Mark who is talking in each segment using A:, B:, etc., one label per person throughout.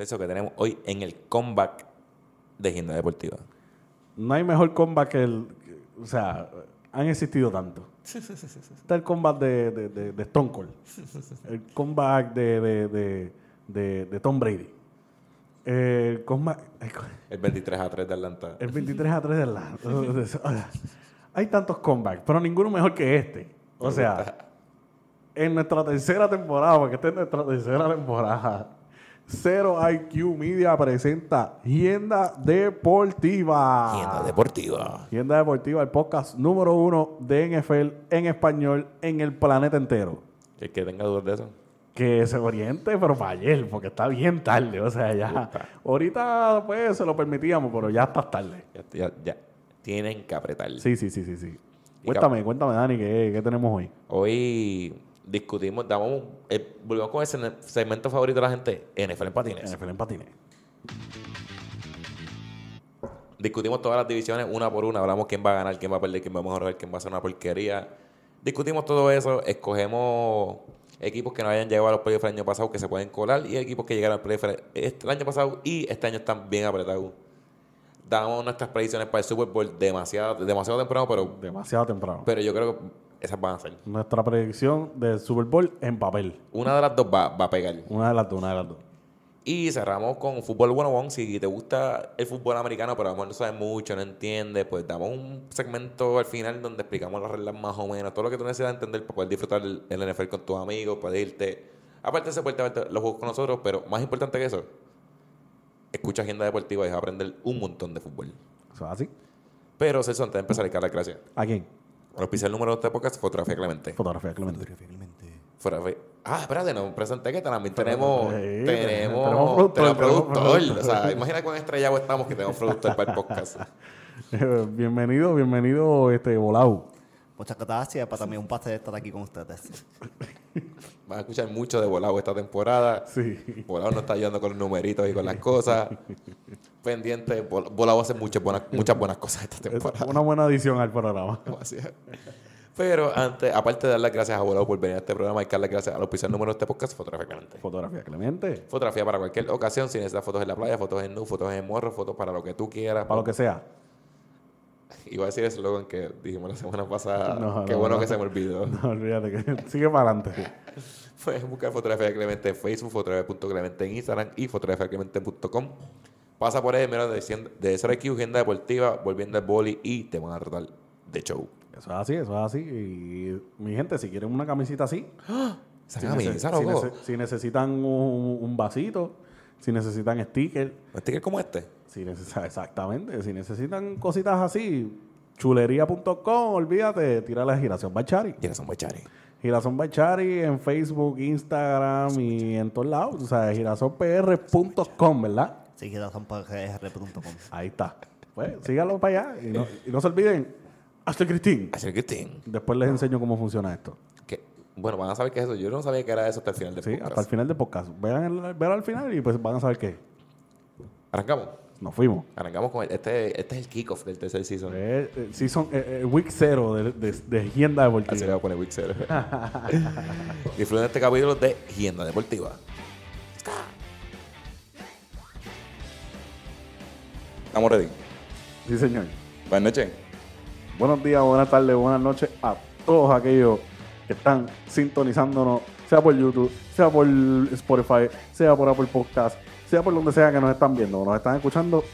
A: Eso que tenemos hoy en el comeback de Agenda Deportiva.
B: No hay mejor comeback que el. O sea, han existido tanto. Está el comeback de, de, de, de Stone Cold. El comeback de, de, de, de, de Tom Brady. El comeback. el co-
A: El 23 a 3 de Atlanta.
B: El 23 a 3 de la. Hay tantos comebacks, pero ninguno mejor que este. O sea, en nuestra tercera temporada, porque esta es nuestra tercera temporada, Cero IQ Media presenta Hienda Deportiva.
A: Agenda Deportiva.
B: Hienda Deportiva, el podcast número uno de NFL en español en el planeta entero.
A: El que tenga dudas de eso.
B: Que se oriente, pero para ayer, porque está bien tarde. O sea, ya. Ahorita, pues, se lo permitíamos, pero ya está tarde.
A: Ya, ya, ya. Tienen que apretar.
B: Sí, sí, sí, sí, sí.
A: Y
B: Cuéntame, cuéntame, Dani, ¿qué, qué tenemos hoy?
A: Hoy discutimos, damos, eh, volvemos con ese segmento favorito de la gente, NFL en patines.
B: NFL en patines.
A: Discutimos todas las divisiones una por una, hablamos quién va a ganar, quién va a perder, quién va a mejorar, quién va a hacer una porquería. Discutimos todo eso, escogemos equipos que no hayan llegado a los playoffs el año pasado que se pueden colar y equipos que llegaron al playoff este- el año pasado y este año están bien apretados. Damos nuestras predicciones para el Super Bowl demasiado, demasiado temprano, pero,
B: Demasiado temprano.
A: pero yo creo que esas van a ser.
B: Nuestra predicción del Super Bowl en papel.
A: Una de las dos va, va a pegar.
B: Una de las dos, una de las dos.
A: Y cerramos con Fútbol 101. Si te gusta el fútbol americano, pero a lo mejor no sabes mucho, no entiendes, pues damos un segmento al final donde explicamos las reglas más o menos, todo lo que tú necesitas entender para poder disfrutar el, el NFL con tus amigos, poder irte. Aparte de ver los juegos con nosotros, pero más importante que eso, escucha Agenda Deportiva y vas a aprender un montón de fútbol.
B: ¿Eso es así?
A: Pero, Celso, antes de empezar, hay que darle gracias.
B: ¿A quién?
A: Al oficial número de este podcast, Fotografía Clemente.
B: Fotografía Clemente.
A: Fotografía- Ah, espérate, no presenté que también tenemos,
B: Sí,
A: tenemos,
B: tenemos
A: tenemos
B: tenemos
A: productor.
B: productor.
A: O sea, imagina cuán estrellados estamos que tenemos productor para el podcast.
B: Bienvenido, bienvenido, este, Volau.
C: Muchas gracias, para mí un placer estar aquí con ustedes.
A: Vas a escuchar mucho de Volado esta temporada.
B: Sí.
A: Volado nos está ayudando con los numeritos y con las cosas. Pendiente, Vol- Volado hace muchas buenas, muchas buenas cosas esta
B: Es
A: temporada.
B: una buena adición al programa.
A: Demasiado. Pero antes, aparte de dar las gracias a Volado por venir a este programa, hay que darle gracias al oficial número de este podcast, Fotografía Clemente.
B: Fotografía Clemente.
A: Fotografía para cualquier ocasión, si necesitas fotos en la playa, fotos en nu, fotos en morro, fotos para lo que tú quieras.
B: Para lo que sea.
A: Iba a decir ese eslogan que dijimos la semana pasada.
B: No,
A: Qué
B: no,
A: bueno
B: no.
A: que se me olvidó.
B: No, olvídate que sigue para adelante.
A: Puedes buscar fotografía de Clemente en Facebook, fotografía.clemente en Instagram y fotografiaclemente.com. Pasa por ahí, mira, de, aquí, agenda deportiva, volviendo al boli y te van a tratar de show.
B: Eso es así, eso es así. Y mi gente, si quieren una camisita así,
A: Esa
B: si,
A: camisa,
B: nece- si nece- si necesitan un, un vasito, si necesitan sticker,
A: ¿Un sticker como este?
B: si exactamente, si necesitan cositas así, chulería.com, olvídate, tírale a Giración Bachari.
A: Son Bachari.
B: Girasón Bachari en Facebook, Instagram y en todos lados. O sea, girasonpr.com, ¿verdad?
C: Sí, gr.com.
B: Ahí está. Pues síganlo para allá. Y no, y no se olviden, hasta Cristín.
A: Así que Tim.
B: Después les enseño cómo funciona esto.
A: Bueno, van a saber qué es eso. Yo no sabía que era eso hasta el final del
B: Sí,
A: podcast.
B: hasta el final del podcast. Vean el, vean al final y pues van a saber qué.
A: Arrancamos.
B: Nos fuimos.
A: Arrancamos con el, este, este es el kickoff del tercer season.
B: Eh, eh, season, eh, eh, week zero de, de, de Hienda
A: Así le
B: Deportiva.
A: voy a poner Week Zero. Disfruten este capítulo de Hienda Deportiva. Estamos ready.
B: Sí, señor.
A: Buenas noches.
B: Buenos días, buenas tardes, buenas noches a todos aquellos que están sintonizándonos, sea por YouTube, sea por Spotify, sea por Apple Podcast, sea por donde sea que nos están viendo o nos están escuchando.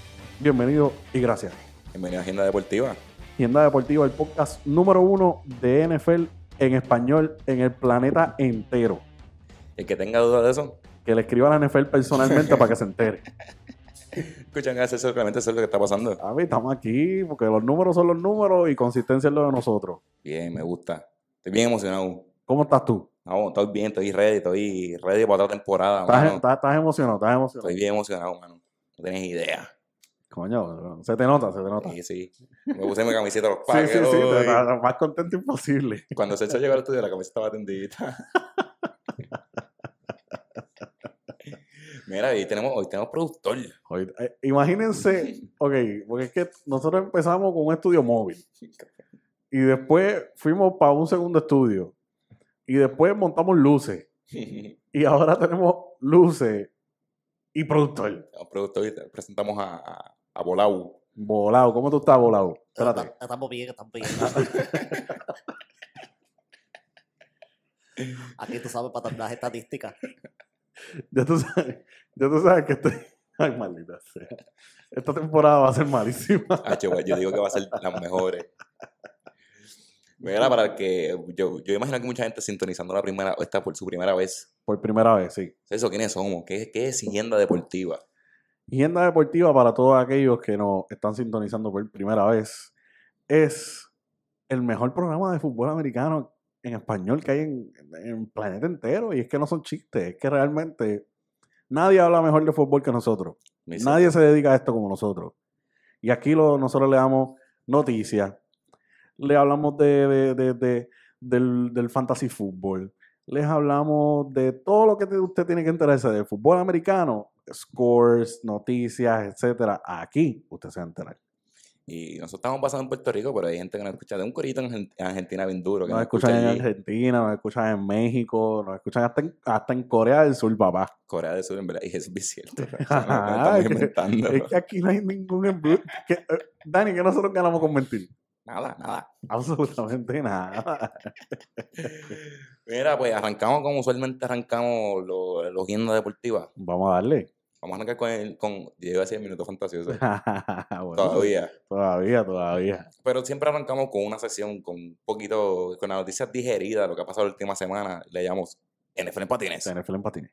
B: Bienvenidos y gracias.
A: Bienvenido a Agenda Deportiva.
B: Tienda Deportiva, el podcast número uno de NFL en español en el planeta entero.
A: El que tenga dudas de eso,
B: Que le escriba a la NFL personalmente para que se entere.
A: escuchan a ese solamente eso es lo que está pasando.
B: A ver, estamos aquí porque los números son los números y consistencia es lo de nosotros.
A: Bien, me gusta. Estoy bien emocionado.
B: ¿Cómo estás tú?
A: No, estoy bien, estoy ready, estoy ready para otra temporada.
B: ¿Estás,
A: mano.
B: estás- estás emocionado? ¿Estás emocionado?
A: Estoy bien emocionado, mano. No tienes idea.
B: Coño, se te nota, se te nota.
A: Sí, sí. Me puse mi camiseta a los
B: Sí,
A: Packers
B: sí, sí, te-
A: hoy.
B: te- más contento imposible.
A: Cuando Celso llegó al estudio, la camiseta estaba tendida. Mira, hoy tenemos, hoy tenemos productor.
B: Eh, imagínense, ok, porque es que nosotros empezamos con un estudio móvil y después fuimos para un segundo estudio y después montamos luces y ahora tenemos luces y productor.
A: Un productor y te presentamos a, a, a Bolau.
B: ¿cómo tú estás? Espérate.
C: Estamos- Estamos bien, estamos bien. Aquí tú sabes para las estadísticas.
B: Ya tú sabes, ya tú sabes que estoy. Ay, maldita sea. Esta temporada va a ser malísima.
A: Ah, yo, yo digo que va a ser las mejores. Mira, para el que yo, yo imagino que mucha gente sintonizando la primera, esta por su primera vez.
B: Por primera vez, sí.
A: Eso, ¿quiénes somos? ¿Qué, qué es Siguienda Deportiva?
B: Agenda Deportiva para todos aquellos que nos están sintonizando por primera vez es el mejor programa de fútbol americano en español que hay en, en el planeta entero. Y es que no son chistes, es que realmente nadie habla mejor de fútbol que nosotros. Nadie se dedica a esto como nosotros. Y aquí lo, nosotros le damos noticias, le hablamos de, de- de- de- del, del fantasy fútbol, les hablamos de todo lo que te- usted tiene que enterarse del fútbol americano, scores, noticias, etcétera. Aquí usted se va a enterar.
A: Y nosotros estamos pasando en Puerto Rico, pero hay gente que nos escucha de un corito en Argen- en Argentina bien duro. Que
B: Nos
A: nos
B: escuchan en. Argentina, nos escuchan en México, nos escuchan hasta en, hasta en Corea del Sur, papá.
A: Corea del Sur, en verdad. Y eso es cierto. No- no estamos
B: es que-
A: inventando.
B: Es que aquí no hay ningún... que, eh, Dani, que nosotros ganamos con mentir.
A: Nada, nada.
B: Absolutamente nada.
A: Mira, pues arrancamos como usualmente arrancamos los guiendas deportivas.
B: Vamos a darle.
A: Vamos a arrancar con, el, con iba a decir el minuto fantasioso.
B: Bueno,
A: Todavía.
B: Todavía, todavía.
A: Pero siempre arrancamos con una sesión con un poquito, con las noticias digeridas, lo que ha pasado la última semana. Le llamamos NFL en patines.
B: NFL en patines.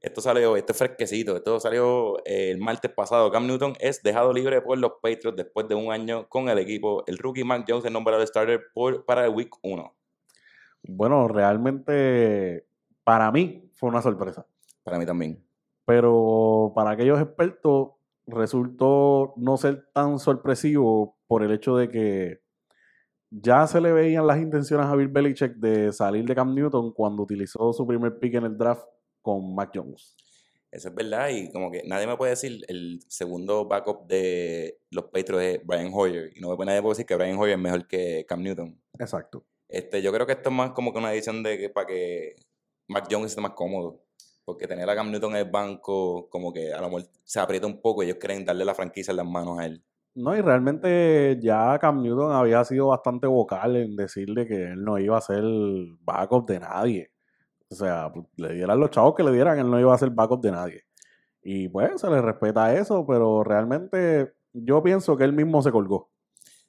A: Esto salió, esto es fresquecito, esto salió eh, el martes pasado. Cam Newton es dejado libre por los Patriots después de un año con el equipo. El rookie Mac Jones es nombrado starter por, para el Week 1.
B: Bueno, realmente para mí fue una sorpresa.
A: Para mí también.
B: Pero para aquellos expertos resultó no ser tan sorpresivo por el hecho de que ya se le veían las intenciones a Bill Belichick de salir de Cam Newton cuando utilizó su primer pick en el draft con Mac Jones.
A: Eso es verdad y como que nadie me puede decir el segundo backup de los Patriots es Brian Hoyer. Y no me puede nadie puede decir que Brian Hoyer es mejor que Cam Newton.
B: Exacto.
A: Este, yo creo que esto es más como que una edición de que para que Mac Jones esté más cómodo. Porque tener a Cam Newton en el banco, como que a lo mejor se aprieta un poco y ellos quieren darle la franquicia en las manos a él.
B: No, y realmente ya Cam Newton había sido bastante vocal en decirle que él no iba a ser backup de nadie. O sea, pues, le dieran los chavos que le dieran, él no iba a ser backup de nadie. Y pues se le respeta eso, pero realmente yo pienso que él mismo se colgó.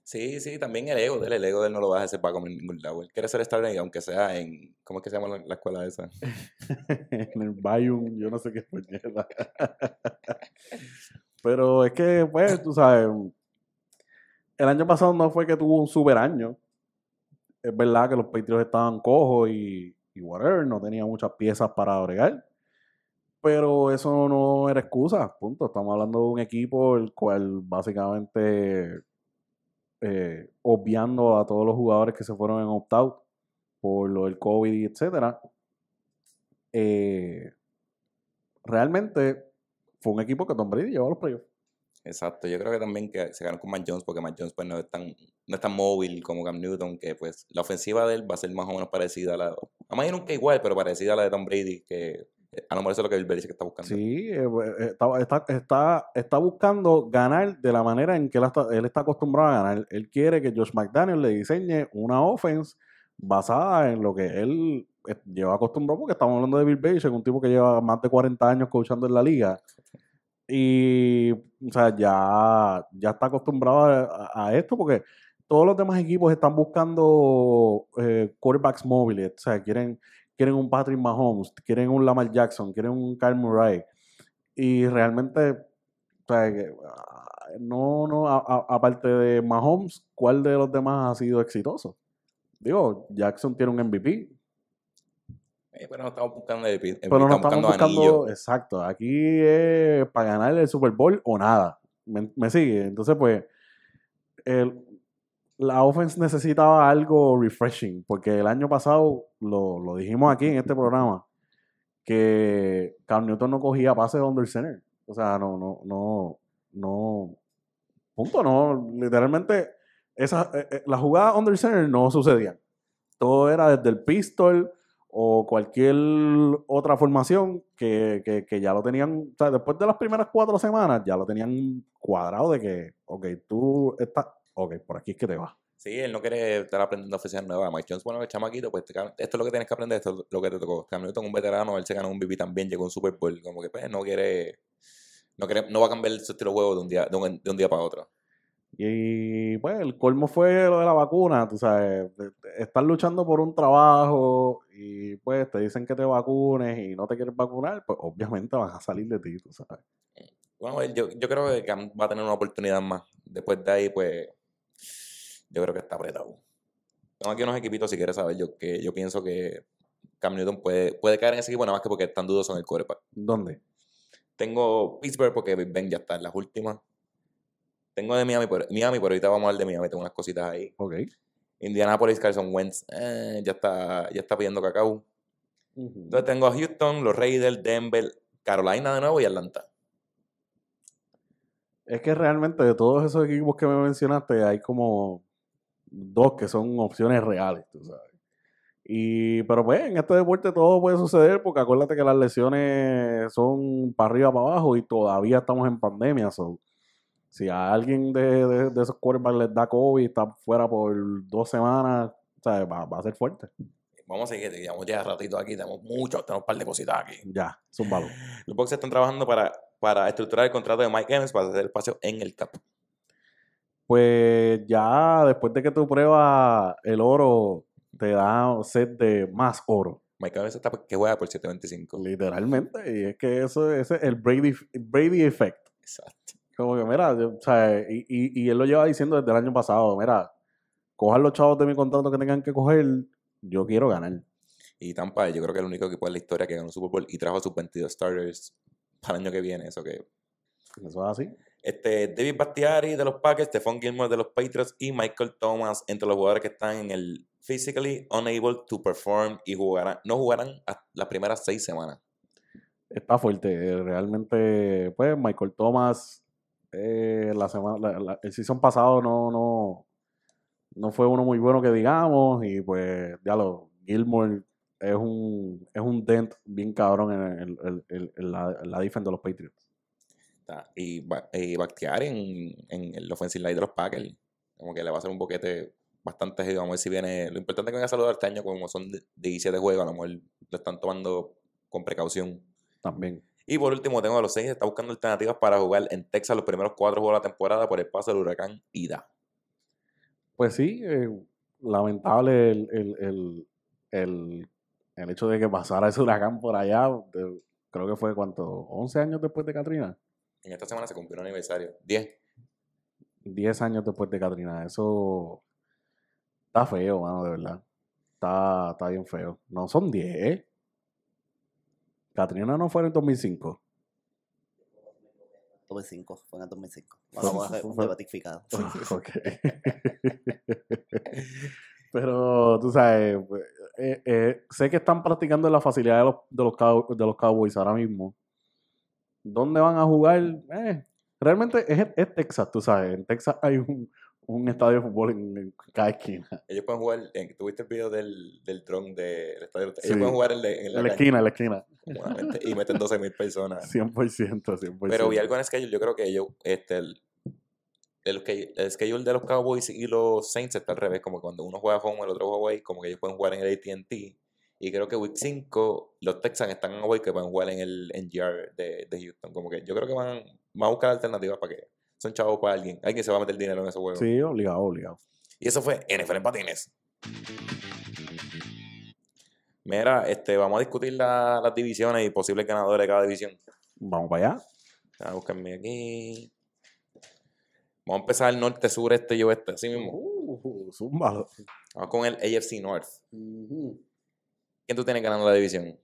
A: Sí, sí, también el ego de él, el ego de él no lo va a hacer backup en ningún lado. Él quiere ser starter aunque sea en, ¿cómo es que se llama la, la escuela esa?
B: en el Bayern, yo no sé qué puñeta. Pero es que, pues, tú sabes, el año pasado no fue que tuvo un super año. Es verdad que los Patriots estaban cojos y, whatever, no tenía muchas piezas para bregar. Pero eso no era excusa, punto. Estamos hablando de un equipo el cual básicamente, eh, obviando a todos los jugadores que se fueron en opt-out por lo del COVID y etcétera, eh, realmente fue un equipo que Tom Brady llevó a los playoffs.
A: Exacto, yo creo que también que se ganó con Mac Jones porque Mac Jones pues no es tan, no es tan móvil como Cam Newton, que pues la ofensiva de él va a ser más o menos parecida a la, más nunca igual, pero parecida a la de Tom Brady, que eh, a lo mejor eso es lo que Bill Belichick está buscando.
B: Sí, eh, eh, está, está, está, está buscando ganar de la manera en que él está, acostumbrado a ganar. Él quiere que Josh McDaniel le diseñe una offense basada en lo que él lleva acostumbrado, porque estamos hablando de Bill Belichick, un tipo que lleva más de 40 años coachando en la liga. Y, o sea, ya, ya está acostumbrado a, esto, porque todos los demás equipos están buscando eh, quarterbacks móviles, o sea, quieren, quieren un Patrick Mahomes, quieren un Lamar Jackson, quieren un Kyle Murray. Y realmente, o sea, ah, no, no, aparte de Mahomes, ¿cuál de los demás ha sido exitoso? Digo, Jackson tiene un MVP,
A: Eh, pero no estamos buscando el, el-
B: pero no
A: estamos
B: buscando,
A: anillo.
B: exacto, aquí es para ganar el Super Bowl o nada. ¿Me, me sigue? Entonces, pues, el- la offense necesitaba algo refreshing, porque el año pasado, lo, lo dijimos aquí en este programa, que Cam Newton no cogía pases de under center. O sea, no, no, no, no, punto, no, literalmente, esa, eh, eh, las jugadas under center no sucedían. Todo era desde el pistol o cualquier otra formación que, que, que ya lo tenían, o sea, después de las primeras cuatro semanas, ya lo tenían cuadrado de que, ok, tú estás, ok, por aquí es que te vas.
A: Sí, él no quiere estar aprendiendo oficial nueva. Mike Jones, bueno, es chamaquito, pues esto es lo que tienes que aprender, esto es lo que te tocó. Cam Newton, un veterano, él se ganó un MVP también, llegó un Super Bowl, como que pues no quiere, no quiere, no va a cambiar su estilo de juego de un día, de un, de un día para otro.
B: Y pues el colmo fue lo de la vacuna, tú sabes, estás luchando por un trabajo y pues te dicen que te vacunes y no te quieres vacunar, pues obviamente van a salir de ti, tú sabes.
A: Bueno, él- yo, yo creo que Cam va a tener una oportunidad más. Después de ahí, pues, yo creo que está apretado. Tengo aquí unos equipitos, si quieres saber, yo que yo pienso que Cam Newton puede, puede caer en ese equipo, nada más que porque están dudosos en el quarterback.
B: ¿Dónde?
A: Tengo Pittsburgh porque Big Ben ya está en las últimas. Tengo de Miami, pero, Miami, pero ahorita vamos a hablar de Miami, tengo unas cositas ahí.
B: Ok.
A: Indianapolis, Carson Wentz, eh, ya está, ya está pidiendo cacao. Entonces tengo a Houston, los Raiders, Denver, Carolina de nuevo y Atlanta.
B: Es que realmente de todos esos equipos que me mencionaste, hay como dos que son opciones reales, tú sabes. Y, pero pues en este deporte todo puede suceder porque acuérdate que las lesiones son para arriba, para abajo y todavía estamos en pandemia. So, si a alguien de, de- de esos quarterbacks les da COVID y está fuera por dos semanas, ¿sabes? Va, va a ser fuerte.
A: Vamos a seguir, llevamos ya ratito aquí, tenemos mucho, tenemos un par de cositas aquí.
B: Ya, es un valor.
A: Los Bucks están trabajando para, para estructurar el contrato de Mike Evans para hacer espacio en el cap.
B: Pues ya después de que tú pruebas el oro, te da set de más oro.
A: Mike Evans está que juega por 725.
B: Literalmente, y es que eso ese es el Brady, Brady Effect.
A: Exacto.
B: Como que, mira, yo- o sea, y, y, y él lo lleva diciendo desde el año pasado, mira, cojan los chavos de mi contrato que tengan que coger, yo quiero ganar.
A: Y Tampa, yo creo que es el único equipo en la historia que ganó un Super Bowl y trajo a sus 22 starters para el año que viene. Eso que.
B: Eso es así.
A: Este, David Bastiari de los Packers, Stephon Gilmore de los Patriots y Michael Thomas entre los jugadores que están en el physically unable to perform y jugarán, no jugarán las primeras seis semanas.
B: Está fuerte. eh, Realmente, pues, Michael Thomas, eh, la semana, la- la- el season pasado no, no, no fue uno muy bueno que digamos, y pues, ya lo, Gilmore es un, es un dent bien cabrón en, el- el- la, la defense de los Patriots.
A: Y, y Bakhtiari en, en el offensive line de los Packers. Como que le va a hacer un boquete bastante. Vamos a ver si viene. Lo importante es que venga a saludar este año, como son de 17 juegos, a lo mejor lo están tomando con precaución.
B: También.
A: Y por último, tengo a los seis, está buscando alternativas para jugar en Texas los primeros cuatro juegos de la temporada por el paso del huracán Ida.
B: Pues sí, eh, lamentable el, el, el, el, el hecho de que pasara ese huracán por allá. de- creo que fue, ¿cuánto? ¿11 años después de Katrina?
A: En esta semana se cumplió un aniversario. 10.
B: 10 años después de Katrina. Eso está feo, mano, de verdad. Está, está bien feo. No, son 10. Katrina no fue en el 2005.
C: 2005, fue en el 2005.
B: Fue-
C: Vamos a
B: fue-
C: ratificado.
B: Ok. Pero, tú sabes, eh, eh, sé que están practicando en la facilidad de los, de los, Cow- de los Cowboys ahora mismo. ¿Dónde van a jugar? Eh, realmente es, es Texas, tú sabes. En Texas hay un, un estadio de fútbol en, en cada esquina.
A: Ellos pueden jugar. En, ¿Tuviste el video del, del dron del estadio? Ellos
B: Sí.
A: pueden jugar en, la- en la
B: esquina, en la esquina.
A: y meten 12.000 personas.
B: 100%, 100%.
A: Pero vi algo en el schedule, yo creo que ellos, este, el, el, el schedule de los Cowboys y los Saints está al revés, como cuando uno juega home, el otro juega away, como que ellos pueden jugar en el AT&T. Y creo que Week 5, los Texans están away que pueden jugar en el NGR de, de Houston. Como que yo creo que van, van a buscar alternativas para que son chavos para alguien. Alguien se va a meter dinero en esos juegos.
B: Sí, obligado, obligado.
A: Y eso fue NFL en patines. Mira, este, vamos a discutir la- las divisiones y posibles ganadores de cada división.
B: Vamos para allá.
A: A buscarme aquí. Vamos a empezar el norte, sur, este y oeste, así mismo.
B: Uh.
A: Vamos con el AFC North. ¿Quién tú tienes ganando la división?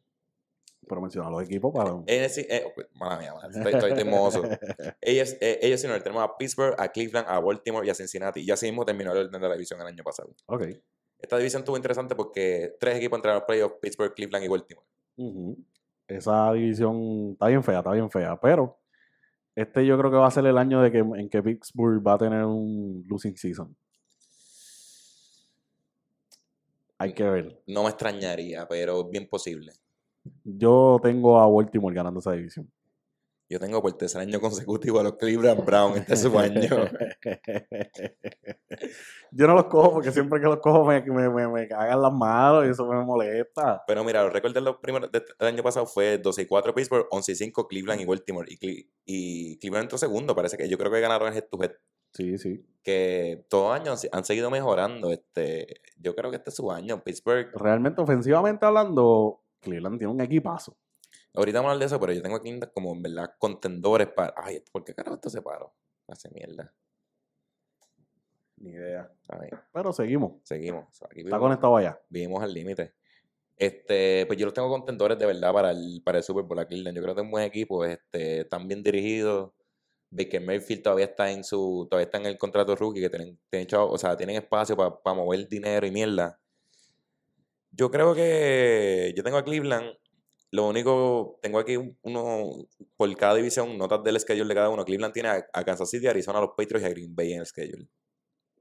B: Pero menciona los equipos para...
A: AFC, eh, mala mía, mala, estoy, estoy, mohoso. AFC, eh, North, tenemos a Pittsburgh, a Cleveland, a Baltimore y a Cincinnati. Y así mismo terminó el orden de la división el año pasado.
B: ok.
A: Esta división estuvo interesante porque tres equipos entraron a los playoffs, Pittsburgh, Cleveland y Baltimore.
B: Esa división está bien fea, está bien fea. Pero este yo creo que va a ser el año de que, en que Pittsburgh va a tener un losing season. Hay que ver.
A: No me extrañaría, pero es bien posible.
B: Yo tengo a Baltimore ganando esa división.
A: Yo tengo por tercer año consecutivo a los Cleveland Brown. Este es su año.
B: Yo no los cojo porque siempre que los cojo me, me, me, me cagan las manos y eso me molesta.
A: Pero mira, los récords de los primeros del año pasado fue 12 y 4 Pittsburgh, 11 y 5 Cleveland y Baltimore. Y, Cle- y Cleveland entró segundo, parece que yo creo que ganaron el head to head.
B: Sí, sí.
A: Que todos los años han seguido mejorando. Este, yo creo que este es su año. Pittsburgh,
B: Realmente, ofensivamente hablando, Cleveland tiene un equipazo.
A: ahorita vamos a hablar de eso, pero yo tengo aquí como en verdad contendores para. Ay, ¿por qué carajo esto se paró? Hace mierda.
B: Ni idea. Pero seguimos.
A: seguimos. Aquí
B: Está
A: vivimos-
B: conectado allá.
A: vivimos al límite. Este, pues yo los tengo contendores de verdad para el, para el Super Bowl a Cleveland. Yo creo que es un buen equipo, este, están bien dirigidos. Baker Mayfield todavía está en su, todavía está en el contrato rookie, que tienen, tienen chavo- o sea, tienen espacio para mover dinero y mierda. Yo creo que yo tengo a Cleveland. Lo único, tengo aquí un- uno por cada división, notas del schedule de cada uno. Cleveland tiene a, a Kansas City, Arizona, a los Patriots y a Green Bay en el schedule.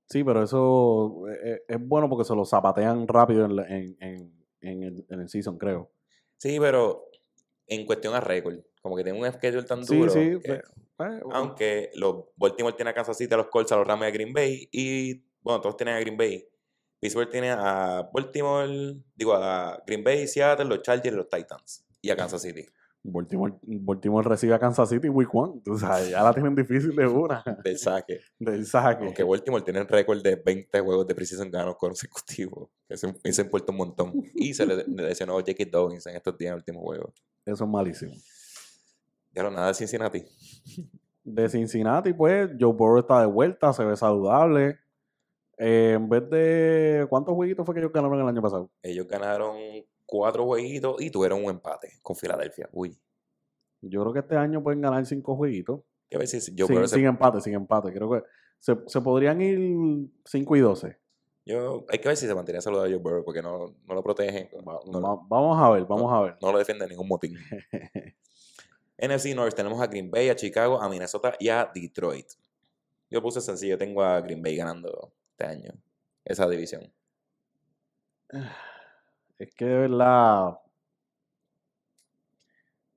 B: Sí, pero eso es, es bueno porque se lo zapatean rápido en, la- en, en, en el, en el season, creo.
A: Sí, pero en cuestión a récord, como que tiene un schedule tan
B: Sí,
A: duro.
B: sí.
A: que-
B: eh, eh,
A: aunque los Baltimore tiene a Kansas City, a los Colts, a los Rams y a Green Bay. Y bueno, todos tienen a Green Bay. Pittsburgh tiene a Baltimore, digo a Green Bay, Seattle, los Chargers y los Titans. Y a Kansas City.
B: Baltimore, Baltimore recibe a Kansas City Week 1. Tú sabes, ya la tienen difícil de una.
A: Del saque.
B: Del saque.
A: Aunque Baltimore tiene el récord de 20 juegos de precision ganos consecutivos. Eso, eso importa un montón. Y se le le lesionó a J.K. Dobbins en estos días en el último juego.
B: Eso es malísimo.
A: Ya lo nada de Cincinnati.
B: De Cincinnati, pues, Joe Burrow está de vuelta, se ve saludable. Eh, en vez de. ¿Cuántos jueguitos fue que ellos ganaron el año pasado?
A: Ellos ganaron cuatro jueguitos y tuvieron un empate con Filadelfia. Uy.
B: Yo creo que este año pueden ganar cinco jueguitos.
A: A ver si Joe
B: sin,
A: se
B: sin empate, sin empate. Creo que se, se podrían ir 5 y 12.
A: Yo, hay que ver si se mantiene saludable Joe Burrow porque no, no lo protegen.
B: Va-
A: no,
B: va- vamos a ver, vamos a ver.
A: no lo defiende ningún motín. NFC North tenemos a Green Bay, a Chicago, a Minnesota y a Detroit. Yo puse sencillo, tengo a Green Bay ganando este año esa división.
B: Es que de verdad.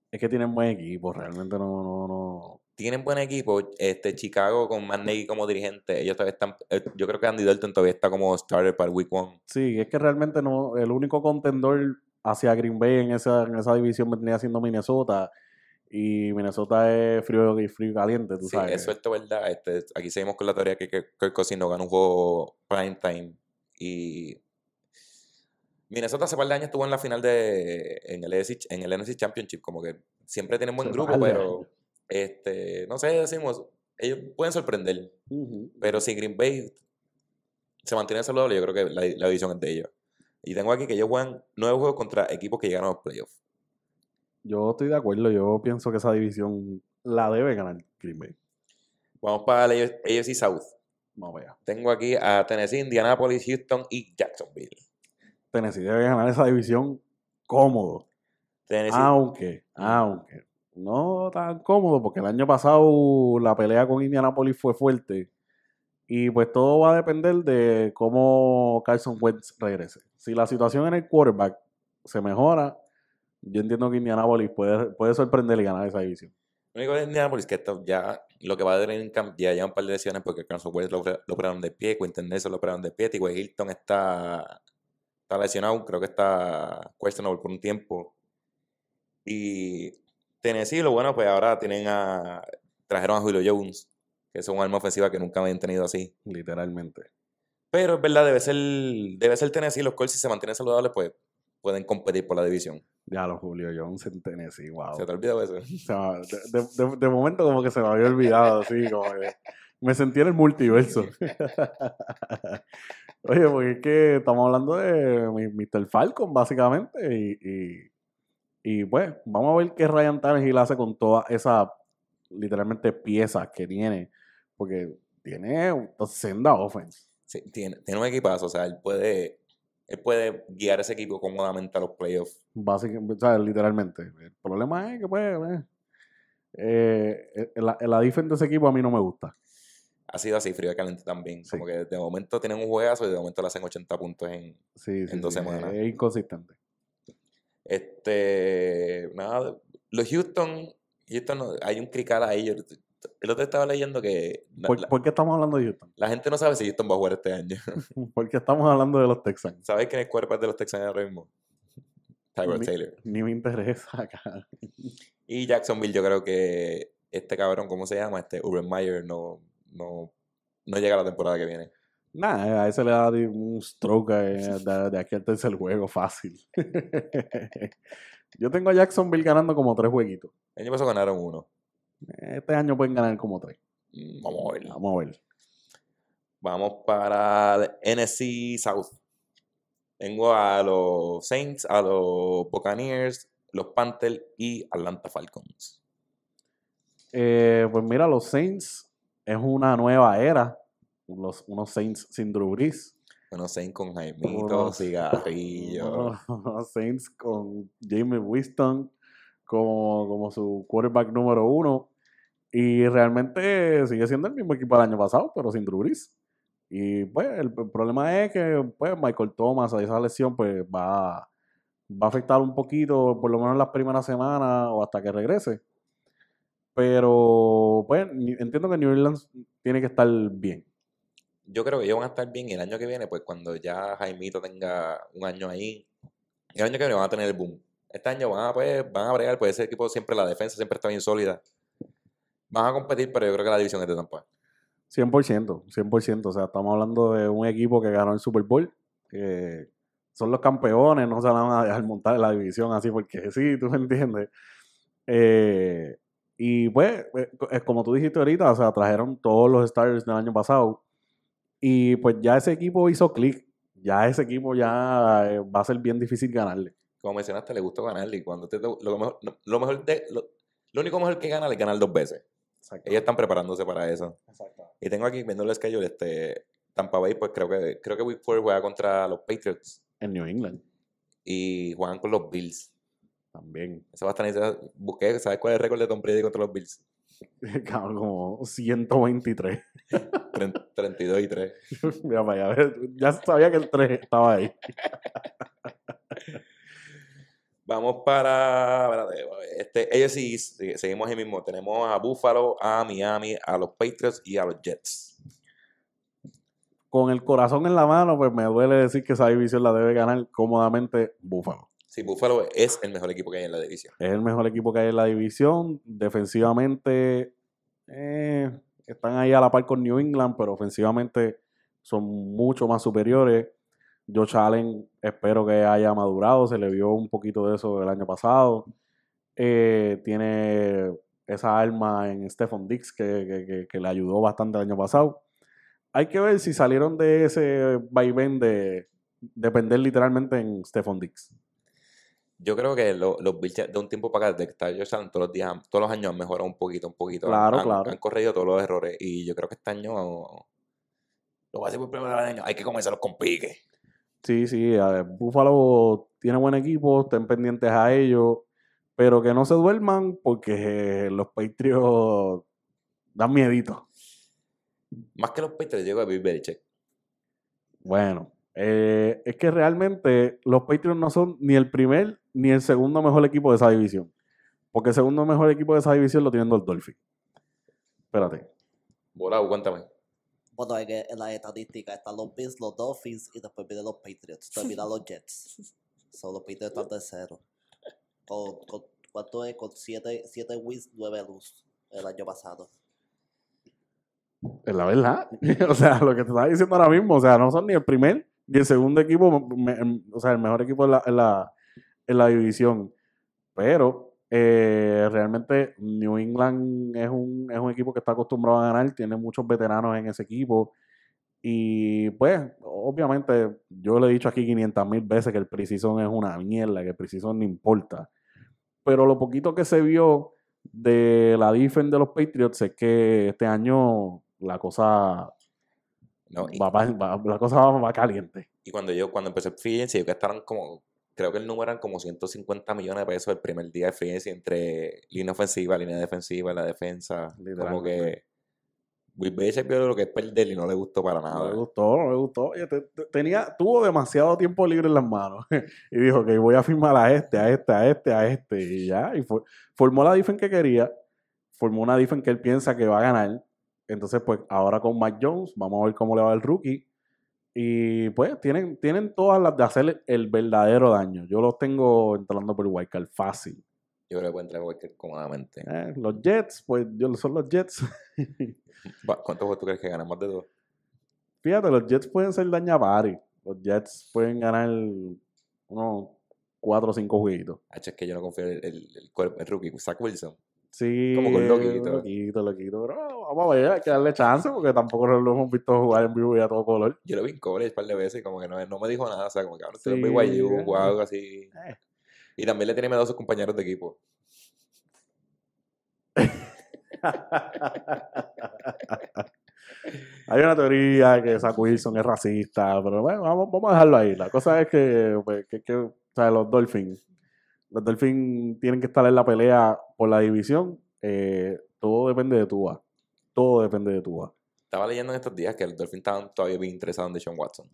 B: Es que tienen buen equipo, realmente no, no, no.
A: Tienen buen equipo, este Chicago con Matt Nagy como dirigente, ellos todavía están, eh, yo creo que Andy Dalton todavía está como starter para el Week One.
B: Sí, es que realmente no. El único contendor hacia Green Bay en esa, en esa división vendría siendo Minnesota. Y Minnesota es frío y frío caliente, tú
A: Sí,
B: sabes.
A: es suelto, ¿verdad? Este, aquí seguimos con la teoría que Kirk Cousins no gana un juego prime time y Minnesota hace par de años estuvo en la final de en el NFC, en el NFC Championship, como que siempre tienen buen grupo, pero este, no sé, decimos, ellos pueden sorprender, pero si Green Bay se mantiene saludable, yo creo que la, la división es de ellos. Y tengo aquí que ellos juegan nueve juegos contra equipos que llegan a los playoffs.
B: Yo estoy de acuerdo. Yo pienso que esa división la debe ganar Green Bay.
A: Vamos para la AFC South.
B: Vamos allá.
A: Tengo aquí a Tennessee, Indianapolis, Houston y Jacksonville.
B: Tennessee debe ganar esa división cómodo.
A: Tennessee,
B: Aunque, aunque, no tan cómodo, porque el año pasado la pelea con Indianapolis fue fuerte. Y pues todo va a depender de cómo Carson Wentz regrese. Si la situación en el quarterback se mejora, yo entiendo que Indianapolis puede, puede sorprender y ganar esa división.
A: Lo único de Indianapolis es que esto ya lo que va a tener en camp ya lleva un par de lesiones porque Carson Wentz lo, lo operaron de pie, Quentin Nelson lo operaron de pie, T.Y. Hilton está, está lesionado, creo que está questionable por un tiempo. Y Tennessee, lo bueno, pues ahora tienen a. Trajeron a Julio Jones, que es un arma ofensiva que nunca habían tenido así.
B: Literalmente.
A: Pero es verdad, debe ser, debe ser Tennessee. Los Colts, si se mantienen saludables, pues pueden competir por la división.
B: Ya los Julio Jones en Tennessee, wow.
A: ¿Se te ha olvidado eso?
B: O sea, de, de- de- de momento como que se me había olvidado, así, como que me sentí en el multiverso. Oye, porque es que estamos hablando de Mr. Falcon, básicamente, y, y, y, pues, vamos a ver qué Ryan Tannehill hace con todas esas, literalmente, piezas que tiene, porque tiene senda offense.
A: Sí, tiene, tiene un equipazo, o sea, él puede, él puede guiar ese equipo cómodamente a los playoffs.
B: Básicamente, o sea, literalmente. El problema es que, pues, eh, eh, la, la defense de ese equipo a mí no me gusta.
A: ha sido así, frío y caliente también.
B: Sí.
A: Como que de momento tienen un juegazo y de momento le hacen 80 puntos en,
B: Sí, sí,
A: En dos semanas.
B: Es inconsistente.
A: Este, nada, los Houston, Houston, hay un crical ahí. yo- el otro estaba leyendo que la,
B: ¿Por,
A: la-
B: por qué estamos hablando de Houston?
A: la gente no sabe si Houston va a jugar este año.
B: ¿Por qué estamos hablando de los Texans?
A: ¿Sabes quién es el quarterback de los Texans ahora mismo? Tyrod Taylor.
B: Ni me interesa acá.
A: Y Jacksonville, yo creo que este cabrón, ¿cómo se llama? Este Urban Meyer no, no, no llega a la temporada que viene.
B: Nada, a ese le da un stroke eh, de, de aquí al tercer juego fácil. Yo tengo a Jacksonville ganando como tres jueguitos.
A: El año pasado ganaron uno.
B: Este año pueden ganar como tres.
A: Mm, Vamos a ver.
B: Vamos a ver.
A: Vamos para NFC South. Tengo a los Saints, a los Buccaneers, los Panthers y Atlanta Falcons.
B: Eh, pues mira, los Saints es una nueva era. Los, unos Saints sin Drew Brees.
A: Unos Saints con Jaimito,
B: Unos-
A: cigarrillo.
B: Unos Saints con Jamie Winston como, como su quarterback número uno. Y realmente sigue siendo el mismo equipo del año pasado, pero sin Drew Brees. Y pues el, problema es que pues, Michael Thomas, a esa lesión, pues va, va a afectar un poquito, por lo menos las primeras semanas o hasta que regrese. Pero pues entiendo que New Orleans tiene que estar bien.
A: Yo creo que ellos van a estar bien y el año que viene, pues cuando ya Jaimito tenga un año ahí, el año que viene van a tener el boom. Este año van a, pues, van a bregar, pues ese equipo siempre, la defensa siempre está bien sólida. Van a competir, pero yo creo que la división es de Tampa.
B: 100%, 100%. O sea, estamos hablando de un equipo que ganó el Super Bowl. que son los campeones, no se van a dejar montar en la división así porque sí, tú me entiendes. Eh, y pues, eh, eh, como tú dijiste ahorita, o sea, trajeron todos los stars del año pasado. Y pues ya ese equipo hizo clic. Ya ese equipo ya eh, va a ser bien difícil ganarle.
A: Como mencionaste, le gustó ganar y cuando te, lo, mejor, lo mejor de, lo, lo único mejor que gana es ganar dos veces. Ellos están preparándose para eso. Y tengo aquí viendo el schedule, este, Tampa Bay, pues creo que creo que Week 4 juega contra los Patriots
B: En New England
A: y juegan con los Bills.
B: también.
A: Eso va a estar. Busqué, ¿sabes cuál es el récord de Tom Brady contra los Bills?
B: Cabrón, como 123.
A: Tren- 32 y 3.
B: Mira para allá, ya sabía que el 3 estaba ahí.
A: Vamos para, este, ellos sí, sí, seguimos ahí mismo. Tenemos a Buffalo, a Miami, a los Patriots y a los Jets.
B: Con el corazón en la mano, pues me duele decir que esa división la debe ganar cómodamente Buffalo.
A: Sí, Buffalo es el mejor equipo que hay en la división.
B: Es el mejor equipo que hay en la división. Defensivamente eh, están ahí a la par con New England, pero ofensivamente son mucho más superiores. Josh Allen espero que haya madurado, se le vio un poquito de eso el año pasado. Eh, tiene esa arma en Stephon Dix que, que- que- que le ayudó bastante el año pasado. Hay que ver si salieron de ese vaivén de depender literalmente en Stephon Dix.
A: Yo creo que lo- los Bills de un tiempo para acá, desde que está Josh Allen, todos los días, todos los años han mejorado un poquito, un poquito.
B: Claro,
A: han,
B: claro.
A: Han corregido todos los errores. Y yo creo que este año lo voy a hacer por primera vez año. Hay que comenzarlos con pique.
B: Sí, sí, a ver, Buffalo tiene buen equipo, estén pendientes a ellos, pero que no se duerman porque eh, los Patriots dan miedito.
A: Más que los Patriots, llego a Bill Belichick.
B: Bueno, eh, es que realmente los Patriots no son ni el primer ni el segundo mejor equipo de esa división. Porque el segundo mejor equipo de esa división lo tienen los Dolphins. Espérate.
A: Volado, cuéntame.
C: Bueno, en, en la estadística están los Bills, los Dolphins y después vienen los Patriots. Terminan los Jets. Son los Patriots están terceros. Con, con, ¿Cuánto es? Con 7 siete wins, 9 luz el año pasado.
B: Es la verdad. o sea, lo que te estaba diciendo ahora mismo, o sea, no son ni el primer ni el segundo equipo, me- me- o sea, el mejor equipo en la, en la, en la división. Pero eh, realmente New England es un, es un equipo que está acostumbrado a ganar, tiene muchos veteranos en ese equipo. Y pues, obviamente, yo le he dicho aquí 500 mil veces que el Precision es una mierda, que el Precision no importa. Pero lo poquito que se vio de la defense de los Patriots es que este año la cosa
A: No, y,
B: va, va- la cosa va, va caliente.
A: y cuando yo, cuando empecé free agency, yo que estaban como, creo que el número eran como 150 millones de pesos el primer día de agency entre línea ofensiva, línea defensiva, la defensa. Como que Will Belichick vio lo que es perder y no le gustó para
B: No
A: nada.
B: le gustó, no le gustó. Tenía, tuvo demasiado tiempo libre en las manos. y dijo que voy a firmar a este, a este, a este, a este. Y ya. Y for- formó la defensa que quería. Formó una defensa que él piensa que va a ganar. Entonces, pues, ahora con Mac Jones, vamos a ver cómo le va el rookie. Y pues tienen, tienen todas las de hacer el verdadero daño. Yo los tengo entrando por Wildcard fácil.
A: Yo creo que puede entrar cualquier cómodamente.
B: Eh, los Jets, pues yo son los Jets.
A: ¿Cuántos juegos tú crees que ganan? ¿Más de dos?
B: Fíjate, los Jets pueden ser dañapari. Los Jets pueden ganar unos 4 o 5 jueguitos.
A: Hacho, es que yo no confío en el, el, el, el rookie, Zach Wilson.
B: Sí,
A: Como con
B: eh,
A: loquito.
B: loquito, loquito. Pero vamos a ver, hay que darle chance porque tampoco lo hemos visto jugar en vivo y a todo color.
A: Yo lo vi en college un par de veces y como que no, no me dijo nada. O sea, como que ahora
B: Sí,
A: estoy en BYU
B: eh.
A: o algo así.
B: Eh.
A: Y también le tiene miedo a sus compañeros de equipo.
B: Hay una teoría que Zach Wilson es racista, pero bueno, vamos, vamos a dejarlo ahí. La cosa es que, pues, que, que, o sea, los Dolphins, los Dolphins tienen que estar en la pelea por la división. Eh, todo depende de Tua. Todo depende de Tua.
A: Estaba leyendo en estos días que los Dolphins estaban todavía bien interesados en Deshaun Watson.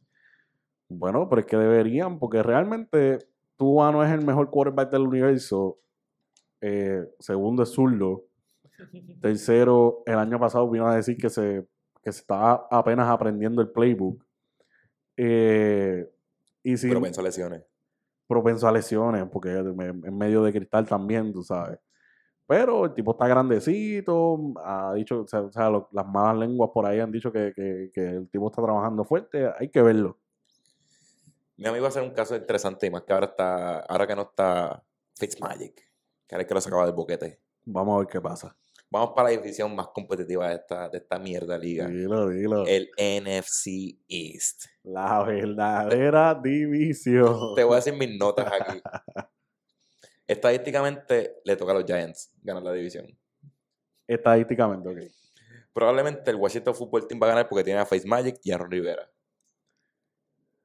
B: Bueno, pero es que deberían, porque realmente Tua no es el mejor quarterback del universo. Eh, segundo es zurdo. Tercero, el año pasado vino a decir que se, que se estaba apenas aprendiendo el playbook. Eh, y si,
A: Propenso a lesiones.
B: Propenso a lesiones, porque en medio de cristal también, tú sabes. Pero el tipo está grandecito, ha dicho, o sea, o sea, lo- las malas lenguas por ahí han dicho que, que- que el tipo está trabajando fuerte, hay que verlo.
A: Mi amigo va a ser un caso interesante y más que ahora está, ahora que no está Fitzmagic, que ahora es que lo sacaba del boquete.
B: Vamos a ver qué pasa.
A: Vamos para la división más competitiva de esta, de esta mierda liga.
B: Dilo, dilo.
A: El NFC East.
B: La verdadera división.
A: Te voy a decir mis notas aquí. Estadísticamente le toca a los Giants ganar la división.
B: Estadísticamente, ok.
A: Probablemente el Washington Football Team va a ganar porque tiene a Face Magic y a Ron Rivera.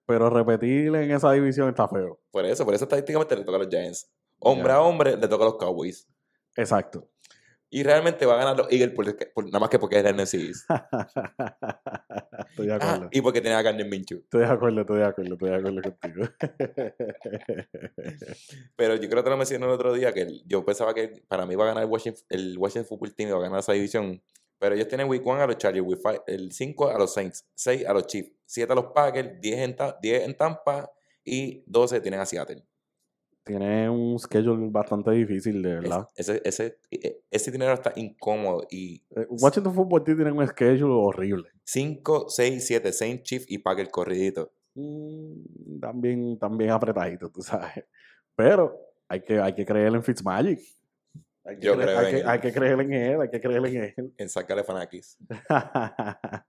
B: Pero repetir en esa división está feo.
A: Por eso, por eso estadísticamente le toca a los Giants. Hombre a hombre le toca a los Cowboys.
B: Exacto.
A: Y realmente va a ganar los Eagles por- por- nada más que porque es el NFC
B: estoy de
A: Ah,
B: acuerdo.
A: y porque tiene a Gardner Minshew.
B: Estoy de acuerdo, estoy de acuerdo, estoy de acuerdo contigo.
A: Pero yo creo que te lo mencioné el otro día que yo pensaba que para mí iba a ganar el Washington, el Washington Football Team, iba a ganar esa división. Pero ellos tienen Week 1 a los Chargers, week five- el 5 a los Saints, 6 a los Chiefs, 7 a los Packers, 10 en, Ta- 10 en Tampa y 12 tienen a Seattle.
B: Tiene un schedule bastante difícil, de
A: Es-
B: verdad.
A: ese, ese, e- ese dinero está incómodo y
B: Eh, Washington Football Team tiene un schedule horrible.
A: 5, 6, 7, Saints, Chiefs y Packers corridito.
B: Mm, también, también apretadito, tú sabes. Pero hay que, hay que creer en Fitzmagic. Hay que,
A: Yo
B: creer,
A: creo
B: hay,
A: en
B: que,
A: él.
B: hay que creer en él, hay que creer en él.
A: En San Galifianakis.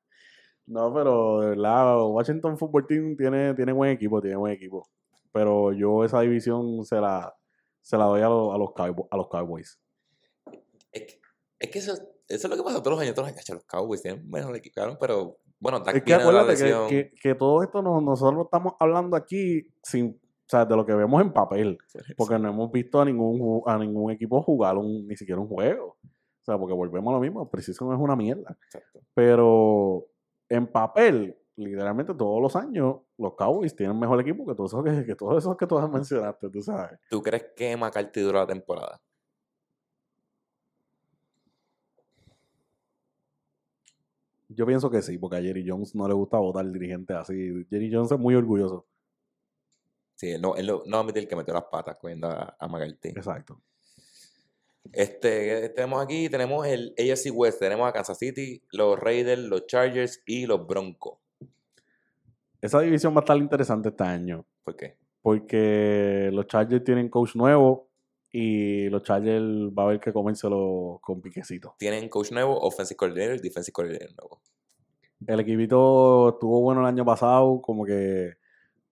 B: no, pero de verdad, Washington Football Team tiene, tiene buen equipo, tiene buen equipo. Pero yo esa división se la, se la doy a, los, a, los Cowboys, a los Cowboys.
A: Es que, es que eso, eso es lo que pasa todos los años. Todos los años, "Acho, los Cowboys tienen mejor equipo, cabrón", pero bueno,
B: Es que acuérdate que, que, que todo esto no- nosotros estamos hablando aquí sin, o sea, de lo que vemos en papel. Porque no hemos visto a ningún, a ningún equipo jugar un- ni siquiera un juego. O sea, porque volvemos a lo mismo. Precision es una mierda.
A: Exacto.
B: Pero en papel, literalmente todos los años, los Cowboys tienen mejor equipo que todos esos que, que todos esos que todas mencionaste, tú sabes.
A: ¿Tú crees que McCarthy dura la temporada?
B: Yo pienso que sí, porque a Jerry Jones no le gusta votar dirigente así. Jerry Jones es muy orgulloso.
A: Sí, no, él no, no va a admitir que metió las patas cogiendo a, a McCarthy.
B: Exacto.
A: Este, tenemos aquí, tenemos el AFC West, tenemos a Kansas City, los Raiders, los Chargers y los Broncos.
B: Esa división va a estar interesante este año.
A: ¿Por qué?
B: Porque los Chargers tienen coach nuevo y los Chargers va a haber que comérselo con piquecito.
A: Tienen coach nuevo, offensive coordinator y defensive coordinator nuevo.
B: El equipito estuvo bueno el año pasado, como que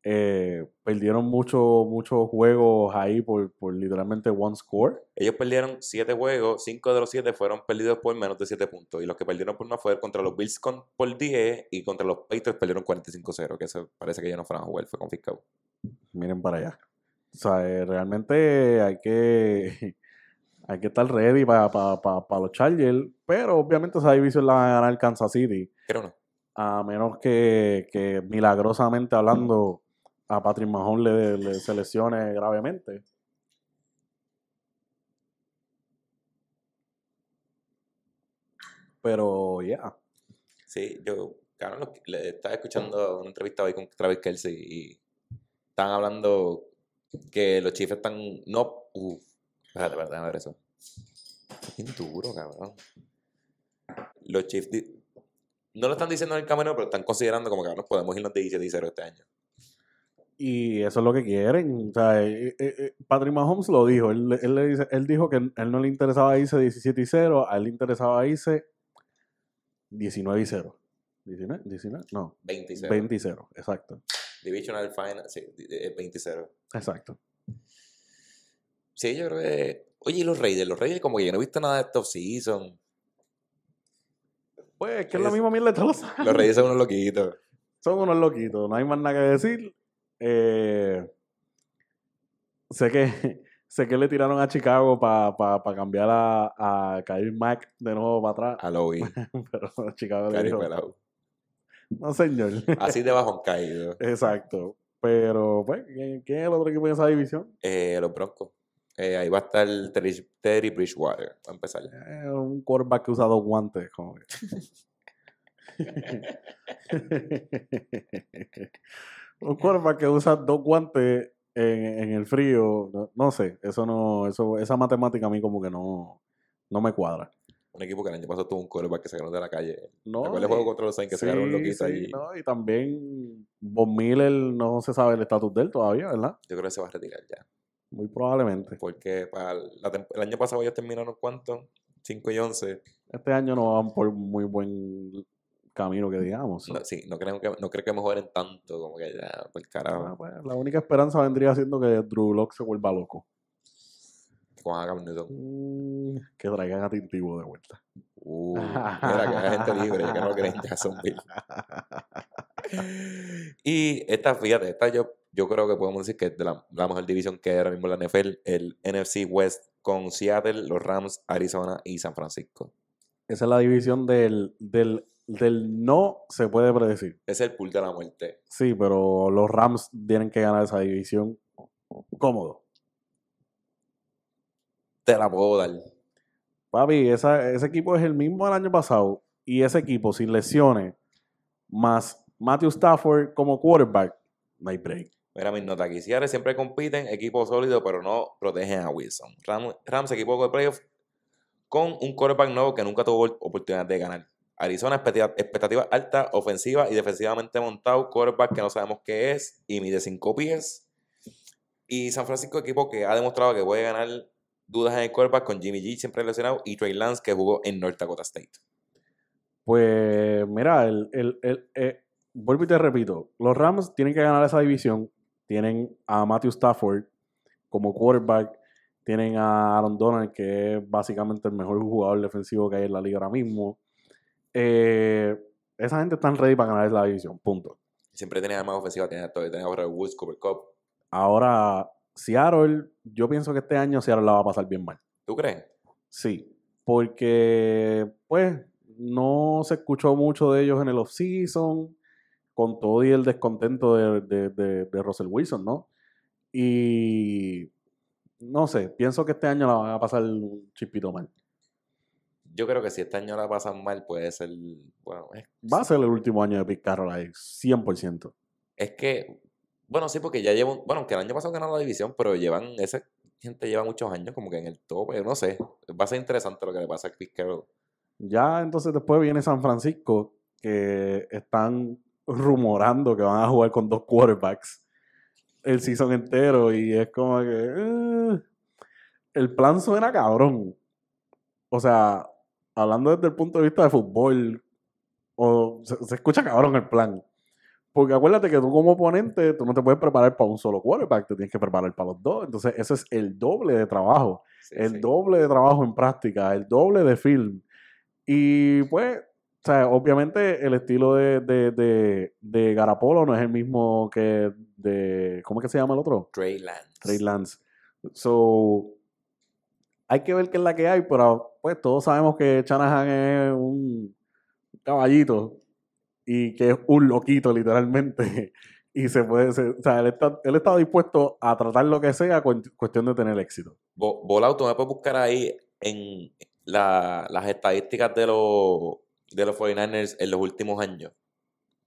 B: eh, perdieron muchos muchos juegos ahí por, por literalmente one score.
A: Ellos perdieron 7 juegos, 5 de los 7 fueron perdidos por menos de 7 puntos. Y los que perdieron por más fue contra los Bills con, por 10 y contra los Patriots perdieron 45-0, que eso parece que ellos no fueron a jugar, fue confiscado.
B: Miren para allá. O sea, eh, realmente hay que Hay que estar ready para los Chargers. Pero obviamente esa división la va a ganar Kansas City.
A: Creo no.
B: A menos que, que milagrosamente hablando a Patrick Mahomes le, le se gravemente. Pero, ya.
A: Sí, yo, claro, le estaba escuchando una entrevista hoy con Travis Kelsey y están hablando que los Chiefs están. No. Uf, espérate, espérate, a ver eso. Es bien duro, cabrón. Los Chiefs. No lo están diciendo en el camino, pero están considerando como que nos podemos irnos de 17 y 0 este año.
B: Y eso es lo que quieren. O sea, eh, eh, eh, Patrick Mahomes lo dijo. Él, él, le dice, él dijo que él no le interesaba irse 17 y 0, a él le interesaba irse 19 y 0. ¿19? ¿19? No.
A: 20 y 0.
B: 20 y 0, exacto.
A: Divisional Final, sí, 20 y 0.
B: Exacto.
A: Sí, yo creo que. Oye, y los Raiders, los Raiders, como que yo no he visto nada de estos season.
B: Pues que es, la misma mierda de todos los
A: años. Los Raiders son unos loquitos.
B: Son unos loquitos, no hay más nada que decir. Eh, sé que sé que le tiraron a Chicago para pa, pa cambiar a, a Kyle Mack de nuevo para atrás.
A: A Louis.
B: Pero Chicago le dijo, No, señor.
A: Así de bajo caído.
B: Exacto. Pero, pues, ¿quién, es el otro equipo en esa división?
A: Eh, los Broncos. Eh, ahí va a estar Terry, Bridgewater, a empezar.
B: Eh, un quarterback que usa dos guantes. Como un quarterback que usa dos guantes en, el frío, no, sé, eso no, eso, esa matemática a mí como que no, no me cuadra.
A: Un equipo que el año pasado tuvo un quarterback que se ganó de la calle.
B: No,
A: el juego contra los Saints que un loquito ahí?
B: No, y también Von Miller no se sabe el estatus de él todavía, ¿verdad?
A: Yo creo que se va a retirar ya.
B: Muy probablemente.
A: Porque para el año pasado ellos terminaron cuánto? 5 y 11.
B: Este año no van por muy buen camino que digamos.
A: No, sí, no creo que, no creo que mejoren tanto como que ya, por carajo.
B: Ah, pues, la única esperanza vendría siendo que Drew Lock se vuelva loco.
A: Con.
B: Mm, que traigan a Tintivo de vuelta.
A: Uh, mira, que hay gente libre, que no creen Jacksonville. y esta, fíjate, esta yo, yo creo que podemos decir que es de la, la mejor división que hay ahora mismo en la NFL, el NFC West con Seattle, los Rams, Arizona y San Francisco.
B: Esa es la división del, del del no se puede predecir.
A: Es el pool de la muerte.
B: Sí, pero los Rams tienen que ganar esa división cómodo.
A: Te la puedo dar.
B: Papi, ese equipo es el mismo del año pasado y ese equipo sin lesiones más Matthew Stafford como quarterback, no hay break.
A: Mira mis notas aquí. siempre compiten, equipo sólido, pero no protegen a Wilson. Rams, Rams equipo de playoff con un quarterback nuevo que nunca tuvo oportunidad de ganar. Arizona, expectativa alta, ofensiva y defensivamente montado. Quarterback que no sabemos qué es y mide 5 pies. Y San Francisco, equipo que ha demostrado que puede ganar dudas en el quarterback con Jimmy G siempre lesionado y Trey Lance que jugó en North Dakota State.
B: Pues mira, el, el, el, eh, vuelvo y te repito, los Rams tienen que ganar esa división. Tienen a Matthew Stafford como quarterback. Tienen a Aaron Donald, que es básicamente el mejor jugador defensivo que hay en la liga ahora mismo. Eh, esa gente está ready para ganar la división, punto.
A: Siempre tenía más ofensiva, tenía, tenía ahora Woods, Cooper Cup.
B: Ahora, Seattle, yo pienso que este año Seattle la va a pasar bien mal.
A: ¿Tú crees?
B: Sí, porque, pues, no se escuchó mucho de ellos en el off-season, con todo y el descontento de, de, de Russell Wilson, ¿no? Y no sé, pienso que este año la van a pasar un chispito mal
A: yo creo que si este año la pasan mal, puede ser. Bueno,
B: Va a ser el último año de Pete Carroll 100%.
A: Es que, bueno, sí, porque ya llevo. Bueno, que el año pasado ganaron la división, pero llevan. Esa gente lleva muchos años como que en el tope. No sé. Va a ser interesante lo que le pasa a Pete Carroll.
B: Ya entonces después viene San Francisco, que están rumorando que van a jugar con dos quarterbacks el season entero. Y es como que. Eh, el plan suena cabrón. O sea, hablando desde el punto de vista de fútbol, o se, escucha cabrón el plan. Porque acuérdate que tú como oponente, tú no te puedes preparar para un solo quarterback, te tienes que preparar para los dos. Entonces, eso es el doble de trabajo. el doble de trabajo en práctica, el doble de film. Y pues, o sea, obviamente el estilo de, de, de, Garapolo no es el mismo que de. ¿Cómo es que se llama el otro?
A: Trey Lance.
B: Trey Lance. So, hay que ver qué es la que hay, pero pues todos sabemos que Shanahan es un caballito y que es un loquito literalmente. Y se puede, se- o sea, él está, él estaba dispuesto a tratar lo que sea con cuestión de tener éxito.
A: Vo- Volado, tú me puedes buscar ahí en la- las estadísticas de los, de los 49ers en los últimos años.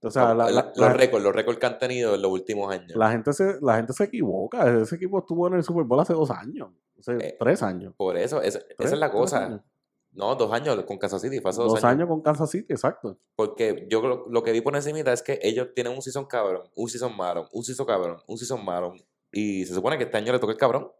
B: O sea, la,
A: La-
B: la-
A: los récords, los récords que han tenido en los últimos años.
B: la gente se, la gente se equivoca. Ese equipo estuvo en el Super Bowl hace dos años, hace
A: Eh,
B: tres años.
A: Por eso, esa, es la cosa. No, dos años con Kansas City,
B: Dos, años. con Kansas City, exacto.
A: Porque yo lo, lo que vi por encimita es que ellos tienen un season cabrón, un season malo, un season cabrón, un season malo. Y se supone que este año le toca el cabrón.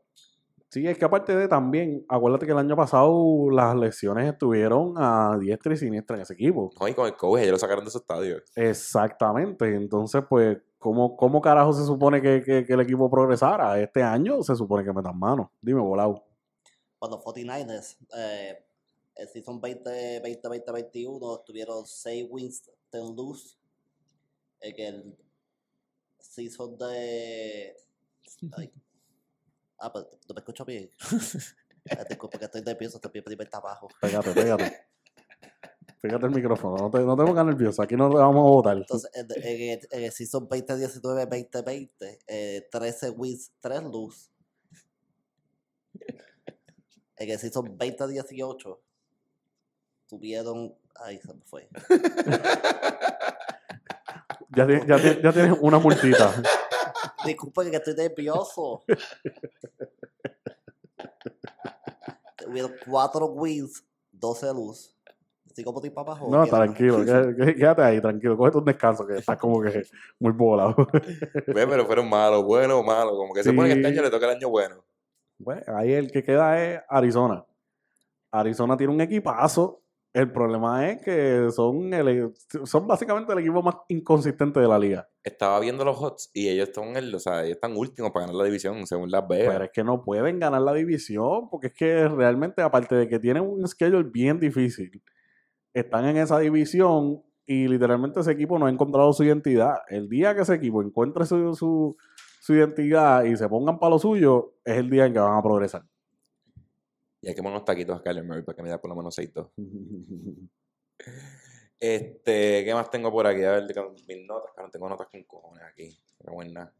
B: Sí, es que aparte de también, acuérdate que el año pasado las lesiones estuvieron a diestra y siniestra en ese equipo.
A: No, y con el coach ellos lo sacaron de su estadio.
B: Exactamente. Entonces, pues, ¿cómo, cómo carajo se supone que, que- que el equipo progresara? Este año se supone que metan mano. Dime, volado.
C: Cuando 49ers, eh, el season 20, 20, 20, 21, tuvieron 6 wins, 10 lose. En el season de. Ay. Ah, pero no me escucho bien. Eh, Disculpa que estoy nervioso, estoy bien primer abajo.
B: Pégate, pégate. pégate el micrófono. No te, no te pongas nervioso. Aquí no te vamos a votar.
C: Entonces, en, en el, en el season 2019, 2020, eh, 13 wins, 3 lose. En el season 2018, tuvieron. Ay, se me fue.
B: Ya, ya, ya tienes una multita.
C: Disculpen que estoy nervioso. Hubieron 4 wins, 12 luz. ¿Estoy como tipo abajo?
B: No, tranquilo. qué- qué- Quédate ahí, tranquilo. Cógete un descanso que estás como que muy volado.
A: Ve, pero fueron malos, buenos o malos. Como que se supone que este
B: Sí.
A: año le toca el año bueno.
B: Bueno, ahí el que queda es Arizona. Arizona tiene un equipazo. El problema es que son, el, son básicamente el equipo más inconsistente de la liga.
A: Estaba viendo los Hots y ellos están, en, o sea, ellos están últimos para ganar la división, según Las Vegas.
B: Pero es que no pueden ganar la división porque es que realmente, aparte de que tienen un schedule bien difícil, están en esa división y literalmente ese equipo no ha encontrado su identidad. El día que ese equipo encuentre su, su, su identidad y se pongan para lo suyo, es el día en que van a progresar.
A: Y hay que poner unos taquitos a Kyler Murray para que me dé por lo menos 6 Este, ¿qué más tengo por aquí? A ver, mis notas, no tengo notas con cojones aquí. Qué buena.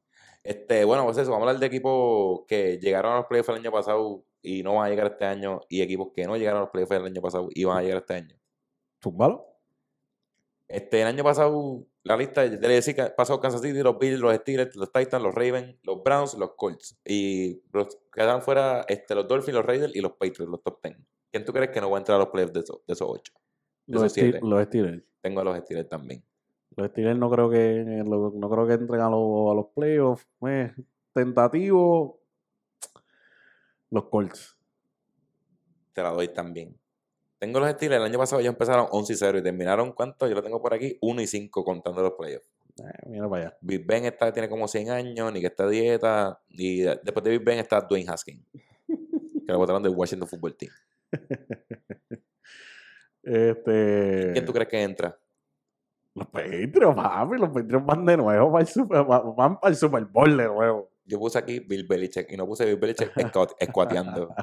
A: Este, bueno, pues eso, vamos a hablar de equipos que llegaron a los playoffs el año pasado y no van a llegar este año, y equipos que no llegaron a los playoffs el año pasado y van a llegar este año.
B: Zúmbalo.
A: Este, el año pasado, la lista de decir que pasó Kansas City, los Bills, los Steelers, los Titans, los Ravens, los Browns, los Colts. Y los quedaron fuera este, los Dolphins, los Raiders y los Patriots, los top 10. ¿Quién tú crees que no va a entrar a los playoffs de esos, de esos ocho? De
B: Los,
A: esos siete.
B: los Steelers.
A: Tengo a los Steelers también.
B: Los Steelers no creo que no creo que entren a los, a los playoffs. Eh, tentativo. Los Colts.
A: Te la doy también. Tengo los Steelers, el año pasado ellos empezaron 11 y 0 y terminaron, ¿cuánto? Yo lo tengo por aquí, 1 y 5 contando los playoffs.
B: Eh, mira para allá.
A: Big Ben está, tiene como 100 años, ni que está dieta, y de- después de Big Ben está Dwayne Haskins, que lo votaron del Washington Football Team.
B: Este,
A: ¿Quién tú crees que entra?
B: Los Patriots, papi. Los Patriots van de nuevo el Super, va- van para el Super Bowl de nuevo.
A: Yo puse aquí Bill Belichick y no puse Bill Belichick escuateando.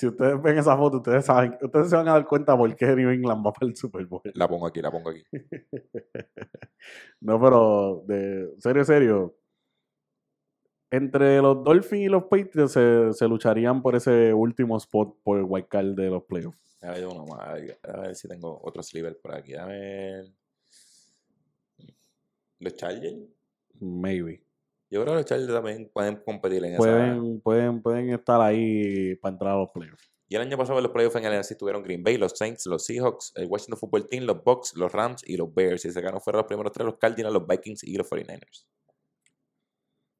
B: Si ustedes ven esa foto, ustedes saben, ustedes se van a dar cuenta por qué New England va para el Super Bowl.
A: La pongo aquí, la pongo aquí.
B: No, pero de serio, serio. Entre los Dolphins y los Patriots se, se lucharían por ese último spot por el wild card de los playoffs.
A: A ver, uno más. A ver, a ver si tengo otro sliver por aquí. A ver. Los Chargers.
B: Maybe.
A: Yo creo que los Chargers también pueden competir en esa.
B: Pueden, pueden, pueden estar ahí para entrar a los playoffs.
A: Y el año pasado en los playoffs en el NFC tuvieron Green Bay, los Saints, los Seahawks, el Washington Football Team, los Bucks, los Rams y los Bears. Y se ganó fuera los primeros tres, los Cardinals, los Vikings y los 49ers.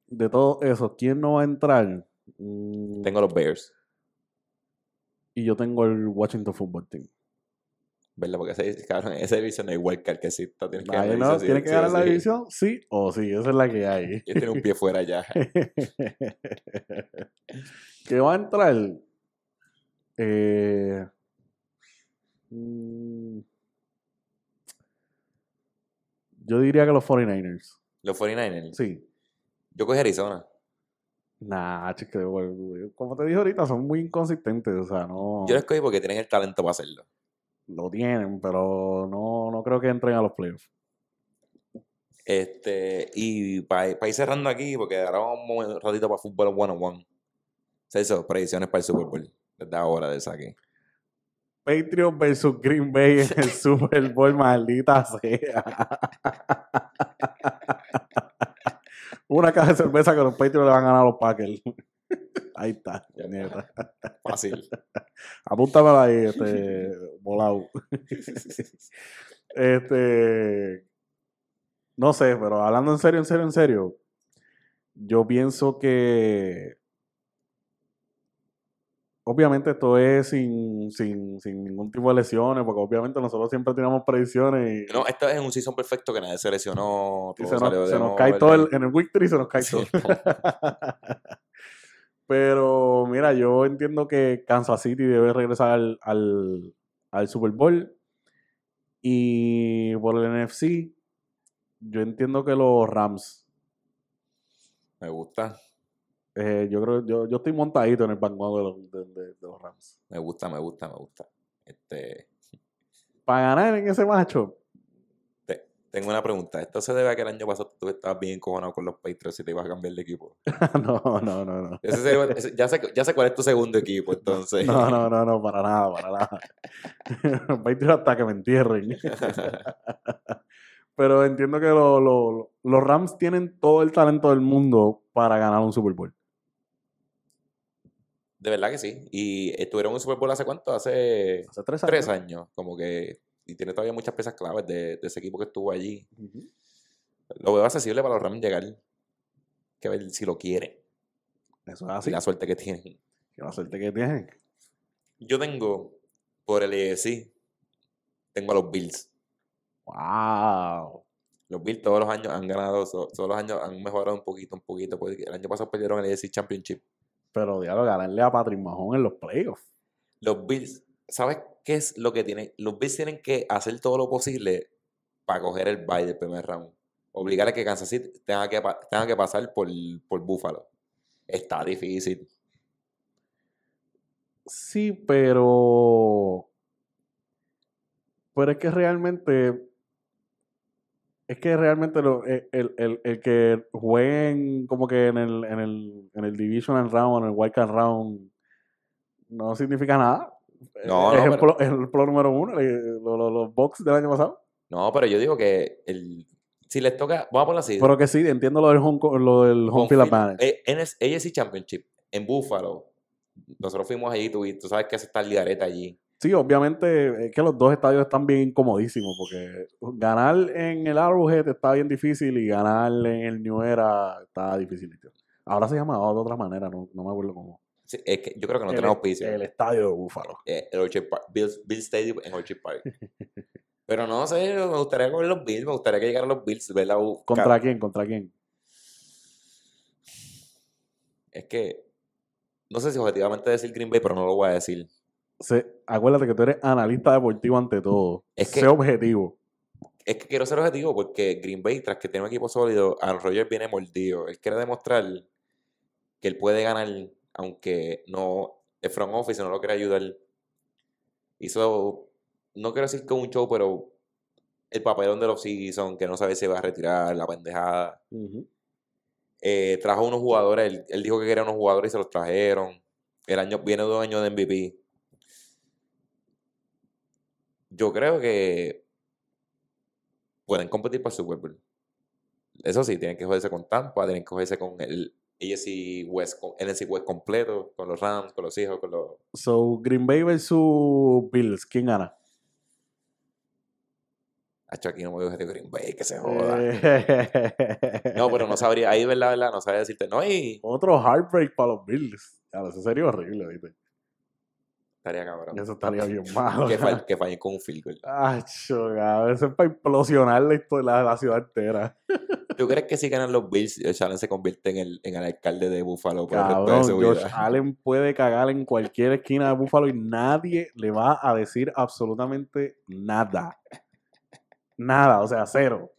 B: De todo eso, ¿quién no va a entrar? Mm,
A: Tengo los Bears,
B: Y yo tengo el Washington Football Team.
A: ¿Verdad? Porque ese, cabrón, esa división no hay wildcard que exista. Tienes que ganar
B: no, ¿Tiene que ganar la división? Sí o sí, esa es la que hay.
A: Ellos tienen un pie fuera ya.
B: que va a entrar. Eh, mm, yo diría que los 49ers.
A: Los 49ers.
B: Sí.
A: Yo cogí Arizona.
B: Nah, chico, como te dije ahorita, son muy inconsistentes. O sea, no.
A: Yo lo escogí porque tienen el talento para hacerlo.
B: Lo tienen, pero no, no creo que entren a los playoffs.
A: Este, y para ir cerrando aquí, porque ahora vamos un ratito para fútbol one on one. Celso, predicciones para el Super Bowl. Desde ahora de saque.
B: Patriots versus Green Bay en el Super Bowl, maldita sea. Una caja de cerveza que los Patriots le van a ganar a los Packers. Ahí está,
A: Fácil.
B: Apúntamela ahí, este, volado. este, no sé, pero hablando en serio, en serio, en serio, yo pienso que obviamente esto es sin, sin, sin, ningún tipo de lesiones, porque obviamente nosotros siempre tenemos predicciones.
A: Y, no, esto es un season perfecto que nadie se lesionó.
B: se, nos, cae todo el, en el week 3 se nos cae todo. Pero mira, yo entiendo que Kansas City debe regresar al, al, al Super Bowl. Y por el NFC, yo entiendo que los Rams.
A: Me gusta.
B: Eh, yo creo yo, yo estoy montadito en el banco de los, de, los Rams.
A: Me gusta, me gusta, me gusta. Este...
B: Para ganar en ese macho.
A: Tengo una pregunta. ¿Esto se debe a que el año pasado tú estabas bien cojonado con los Patriots y te ibas a cambiar de equipo?
B: no, no, no, no.
A: ya, sé, ya sé cuál es tu segundo equipo, entonces.
B: no, no, no, no, para nada, para nada. los Patriots hasta que me entierren. Pero entiendo que los Rams tienen todo el talento del mundo para ganar un Super Bowl.
A: De verdad que sí. Y estuvieron en un Super Bowl hace cuánto? Hace,
B: hace tres,
A: años. tres años. Como que. Y tiene todavía muchas piezas claves de, ese equipo que estuvo allí. Lo veo accesible para los Rams llegar. Que ver si lo quieren.
B: Eso es así.
A: Y la suerte que tienen.
B: la suerte que tienen.
A: Yo tengo, por el ESI, tengo a los Bills.
B: ¡Wow!
A: Los Bills todos los años han ganado, todos los años han mejorado un poquito, un poquito. Porque el año pasado perdieron el ESI Championship.
B: Pero diablo, ganarle a Patrick Mahon en los playoffs.
A: Los Bills, ¿sabes qué es lo que tienen? Los Bills tienen que hacer todo lo posible para coger el bye del primer round. Obligar a que Kansas City tenga que, tenga que pasar por, por Buffalo. Está difícil.
B: Sí, pero. Pero es que realmente es que realmente lo, eh, el, el, el, que jueguen como que en el, en el, en el Divisional Round, en el Wild Card Round, no significa nada.
A: No,
B: no, el número uno, los, los, box del año pasado.
A: No, pero yo digo que el, si les toca, vamos a ponerlo así.
B: Pero que sí, entiendo lo del home, lo del home, field advantage.
A: Eh, en el ASC Championship, en Buffalo, nosotros fuimos allí, tú, tú sabes que hace está el ligareta allí.
B: Sí, obviamente es que los dos estadios están bien incomodísimos porque ganar en el Arrowhead está bien difícil y ganar en el New Era está difícil. Ahora se llama de otra manera, no, no me acuerdo cómo.
A: Sí, es que yo creo que no tenemos piso.
B: El estadio de Búfalo.
A: Eh, el Orchard Park, Bill, Stadium en Orchard Park. Pero no sé, me gustaría coger los Bills, me gustaría que llegaran los Bills, ¿verdad?
B: ¿Contra quién? ¿Contra quién?
A: Es que no sé si objetivamente decir Green Bay, pero no lo voy a decir
B: acuérdate que tú eres analista deportivo ante todo. Es sé objetivo.
A: Es que quiero ser objetivo porque Green Bay, tras que tiene un equipo sólido, Aaron Rodgers viene mordido. Él quiere demostrar que él puede ganar, aunque no el front office no lo quiere ayudar. Hizo, no quiero decir que un show, pero el papelón de los season, que no sabe si va a retirar, la pendejada. Eh, trajo unos jugadores, él, él, dijo que quería unos jugadores y se los trajeron. El año viene dos años de MVP yo creo que pueden competir para su Super Eso sí, tienen que joderse con Tampa, tienen que joderse con el AFC West, NFC West completo, con los Rams, con los hijos, con los...
B: So, Green Bay versus Bills, ¿quién gana?
A: Hacho, aquí no me voy a decir Green Bay, que se joda. Eh. no, pero no sabría, ahí verdad, verdad, no sabría decirte, no, y...
B: Otro heartbreak para los Bills. Claro, eso sería horrible, ¿viste?
A: Estaría cabrón.
B: Eso estaría bien malo.
A: que, fall, que con un field goal.
B: Ay, eso es para implosionar la, la, ciudad entera.
A: ¿Tú crees que si ganan los Bills, Josh Allen se convierte en el, en el alcalde de Buffalo
B: por cabrón, el resto de Josh Allen puede cagar en cualquier esquina de Buffalo y nadie le va a decir absolutamente nada. Nada, o sea, cero.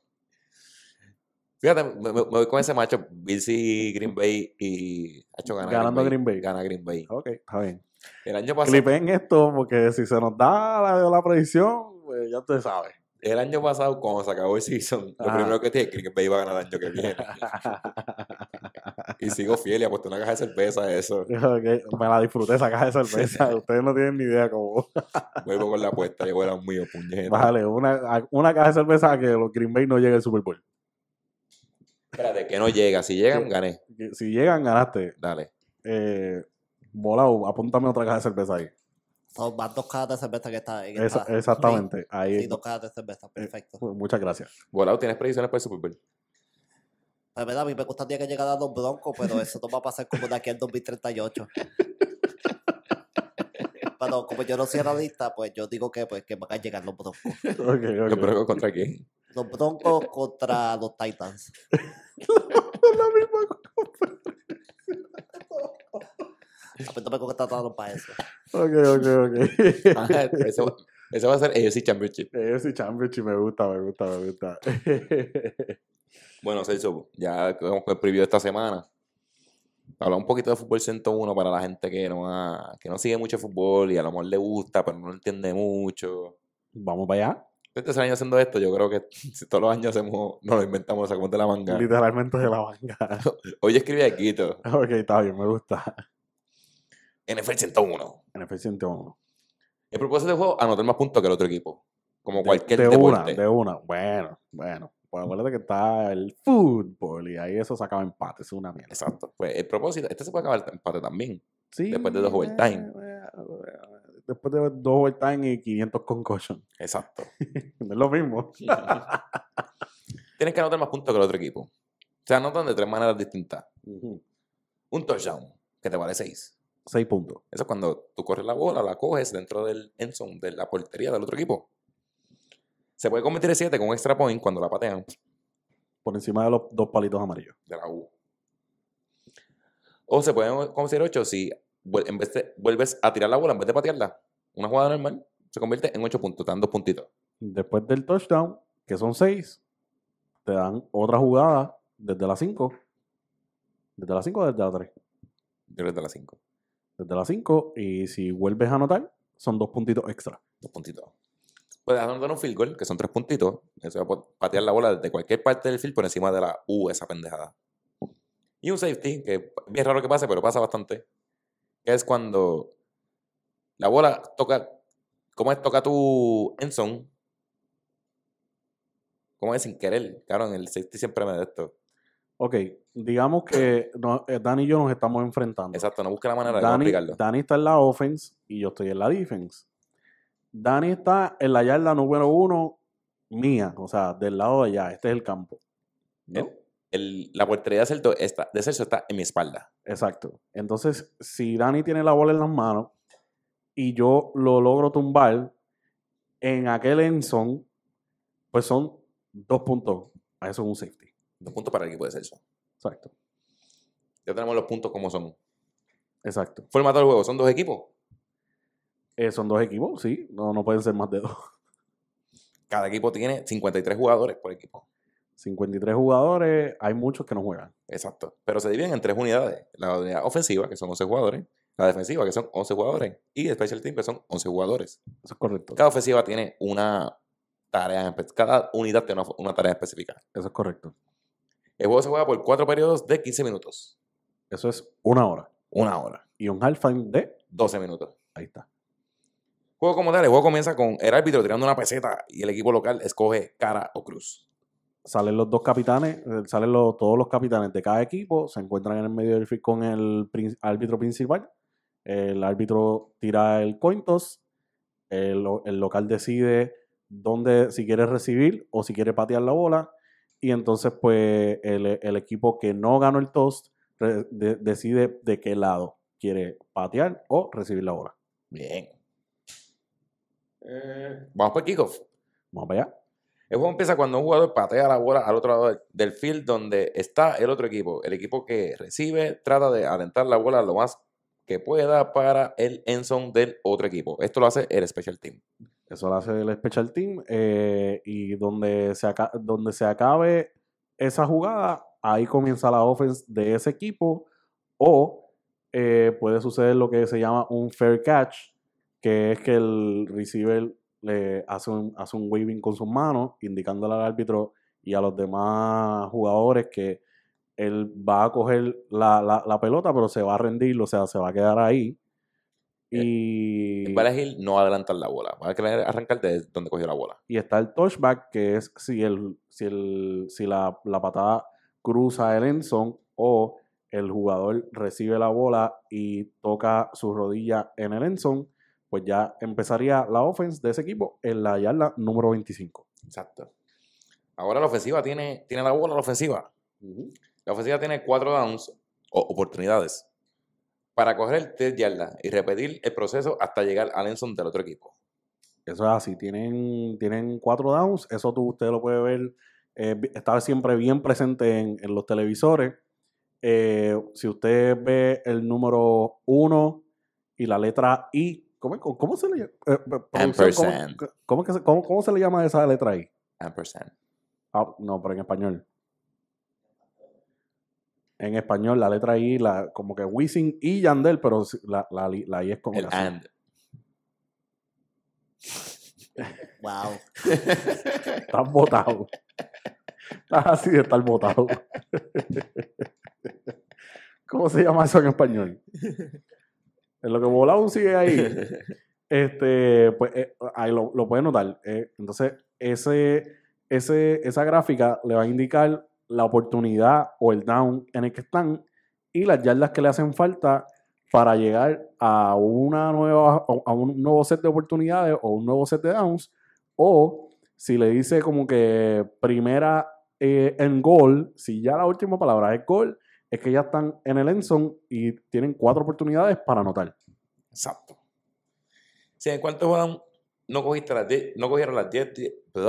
A: Fíjate, me, voy con ese macho, Bills y Green Bay y hecho gana
B: Ganando Green Bay.
A: Gana Green Bay.
B: Ok, está bien.
A: El año pasado,
B: Clipen esto porque si se nos da la, la predicción, pues ya usted sabe.
A: el año pasado, cuando se acabó el season, lo
B: Ajá.
A: primero que dije, Green Bay va a ganar el año que viene. y sigo fiel y apuesto una caja de cerveza a eso.
B: Me la disfruté esa caja de cerveza. Ustedes no tienen ni idea cómo.
A: Vuelvo con la apuesta, llegó el mío, puñeta.
B: Vale, una, una caja de cerveza a que los Green Bay no lleguen al Super Bowl.
A: Espérate, que no llega. Si llegan, gané.
B: Que Si llegan, ganaste.
A: Dale.
B: Eh, volado, apúntame otra caja de cerveza ahí.
C: Son más dos cajas de cerveza que está en
B: Esa- exactamente. Ahí.
C: Sí, dos cajas de cerveza, perfecto.
B: Muchas gracias.
A: Volado, ¿tienes predicciones para el Super Bowl?
C: Pues verdad, a mí me gustaría que llegaran los broncos, pero eso no va a pasar como de aquí al 2038. Pero como yo no soy analista, pues yo digo que, pues, que van a llegar los broncos.
B: Ok,
A: ¿Los. Broncos contra quién?
C: Los broncos contra los Titans.
B: La misma
C: A no me contrataron para eso.
B: Ok, ok, ok.
A: Ese, va- ese va a ser AFC Championship.
B: Ese Championship me gusta, me gusta, me gusta.
A: Bueno, Celso, ya con el preview de esta semana. Hablar un poquito de fútbol 101 para la gente que no, ha- que no sigue mucho fútbol y a lo mejor le gusta, pero no lo entiende mucho.
B: Vamos para allá.
A: Este es el año haciendo esto, yo creo que si todos los años hacemos, nos lo inventamos, lo sacamos de la manga.
B: Literalmente de la manga.
A: Hoy escribí aquí,
B: ok, está bien, me gusta.
A: NFL 101.
B: NFL 101.
A: El propósito del juego, anotar más puntos que el otro equipo. Como
B: De-
A: cualquier
B: de, una,
A: deporte.
B: de una. Bueno, bueno. Pues acuérdate que está el fútbol y ahí eso se acaba empate, es una mierda.
A: Exacto. Pues el propósito, este se puede acabar empate también.
B: Sí,
A: Después de dos overtime.
B: Después de dos overtime y 500 concussion.
A: Exacto.
B: No es lo mismo.
A: Tienes que anotar más puntos que el otro equipo. Se anotan de tres maneras distintas. Un touchdown, que te vale seis.
B: Seis puntos.
A: Eso es cuando tú corres la bola, la coges dentro del end zone, de la portería del otro equipo. Se puede convertir en 7 con un extra point cuando la patean
B: Por encima de los dos palitos amarillos.
A: de la U. O se puede considerar 8 si en vez de- vuelves a tirar la bola en vez de patearla. Una jugada normal se convierte en 8 puntos, te dan dos puntitos.
B: Después del touchdown, que son seis, te dan otra jugada desde las 5. Desde las 5 o desde las 3.
A: Yo creo que de las 5.
B: Desde las 5. Y si vuelves a anotar, son dos puntitos extra.
A: Dos puntitos. Puedes anotar un field goal, que son tres puntitos. Eso va a patear la bola desde cualquier parte del field por encima de la U, esa pendejada. Y un safety, que es bien raro que pase, pero pasa bastante. Que es cuando la bola toca. ¿Cómo es? Toca tu end zone. ¿Cómo es? Sin querer. Claro, en el safety siempre me da esto.
B: Ok, digamos que no- eh, Dani y yo nos estamos enfrentando.
A: Exacto, no busca la manera de explicarlo.
B: Dani está en la offense y yo estoy en la defense. Dani está en la yarda número uno mía, o sea, del lado de allá. Este es el campo. ¿no?
A: El- el- la portería de Celso está, de Celso está en mi espalda.
B: Exacto. Entonces, si Dani tiene la bola en las manos y yo lo logro tumbar en aquel enson, pues son dos puntos. A eso es un safety.
A: Dos puntos para el equipo de Celso.
B: Exacto.
A: Ya tenemos los puntos como son.
B: Exacto.
A: Formato del juego, son dos equipos.
B: Eh, son dos equipos, sí. No, no pueden ser más de dos.
A: Cada equipo tiene 53 jugadores por equipo.
B: 53 jugadores, hay muchos que no juegan.
A: Exacto. Pero se dividen en tres unidades. La unidad ofensiva, que son 11 jugadores. La defensiva, que son 11 jugadores. Y el special team, que son 11 jugadores.
B: Eso es correcto.
A: Cada ofensiva tiene una tarea, cada unidad tiene una, una tarea específica.
B: Eso es correcto.
A: El juego se juega por cuatro periodos de 15 minutos.
B: Eso es una hora.
A: Una hora.
B: Y un halftime de.
A: 12 minutos.
B: Ahí está.
A: Juego como tal, el juego comienza con el árbitro tirando una peseta y el equipo local escoge cara o cruz.
B: Salen los dos capitanes, eh, salen los- todos los capitanes de cada equipo, se encuentran en el medio del field con el prin- árbitro principal. El árbitro tira el coin toss. El, el local decide dónde, si quiere recibir o si quiere patear la bola. Y entonces, pues, el, el equipo que no ganó el toss re- de- decide de qué lado quiere patear o recibir la bola.
A: Bien. Eh, vamos por kickoff.
B: Vamos para allá.
A: El juego empieza cuando un jugador patea la bola al otro lado del- del field donde está el otro equipo. El equipo que recibe trata de alentar la bola lo más que pueda para el end zone del otro equipo. Esto lo hace el special team.
B: Eso lo hace el Special Team. eh, y donde se, acabe esa jugada, ahí comienza la offense de ese equipo. O eh, puede suceder lo que se llama un fair catch, que es que el receiver le hace un, hace un waving con sus manos, indicándole al árbitro y a los demás jugadores que él va a coger la- la pelota, pero se va a rendir, o sea, se va a quedar ahí. Y,
A: Va a elegir no adelantar la bola. Va a querer arrancar de donde cogió la bola.
B: y está el touchback, que es si, el, si, el, si la, la patada cruza el endzone o el jugador recibe la bola y toca su rodilla en el endzone, pues ya empezaría la offense de ese equipo en la yarda número 25.
A: Exacto. Ahora la ofensiva tiene, tiene la bola, la ofensiva. La ofensiva tiene cuatro downs o oportunidades para coger 3 yardas y repetir el proceso hasta llegar al endzone del otro equipo.
B: Eso es así, tienen, tienen cuatro downs, eso tú, usted lo puede ver, eh, está siempre bien presente en, en los televisores. Eh, si usted ve el número uno y la letra I, ¿cómo, se le llama? Eh, eh, producción, ¿cómo-
A: Ampersand.
B: ¿cómo, que se, cómo- cómo se le llama esa letra I?
A: Ampersand.
B: Ah, no, pero en español. En español, la letra I, la, como que Wisin y Yandel, pero la, la, la I es como
A: El and.
C: Wow.
B: Estás botado. Estás así de estar botado. ¿Cómo se llama eso en español? En lo que volado sigue ahí. Este, pues eh, ahí lo, lo puedes notar. eh, entonces, ese, ese, esa gráfica le va a indicar la oportunidad o el down en el que están y las yardas que le hacen falta para llegar a una nueva a un nuevo set de oportunidades o un nuevo set de downs o si le dice como que primera eh, en gol, si ya la última palabra es gol, es que ya están en el endzone y tienen cuatro oportunidades para anotar.
A: Exacto. Si en cuanto juegan no cogiste las 10, no cogieron las 10, die- no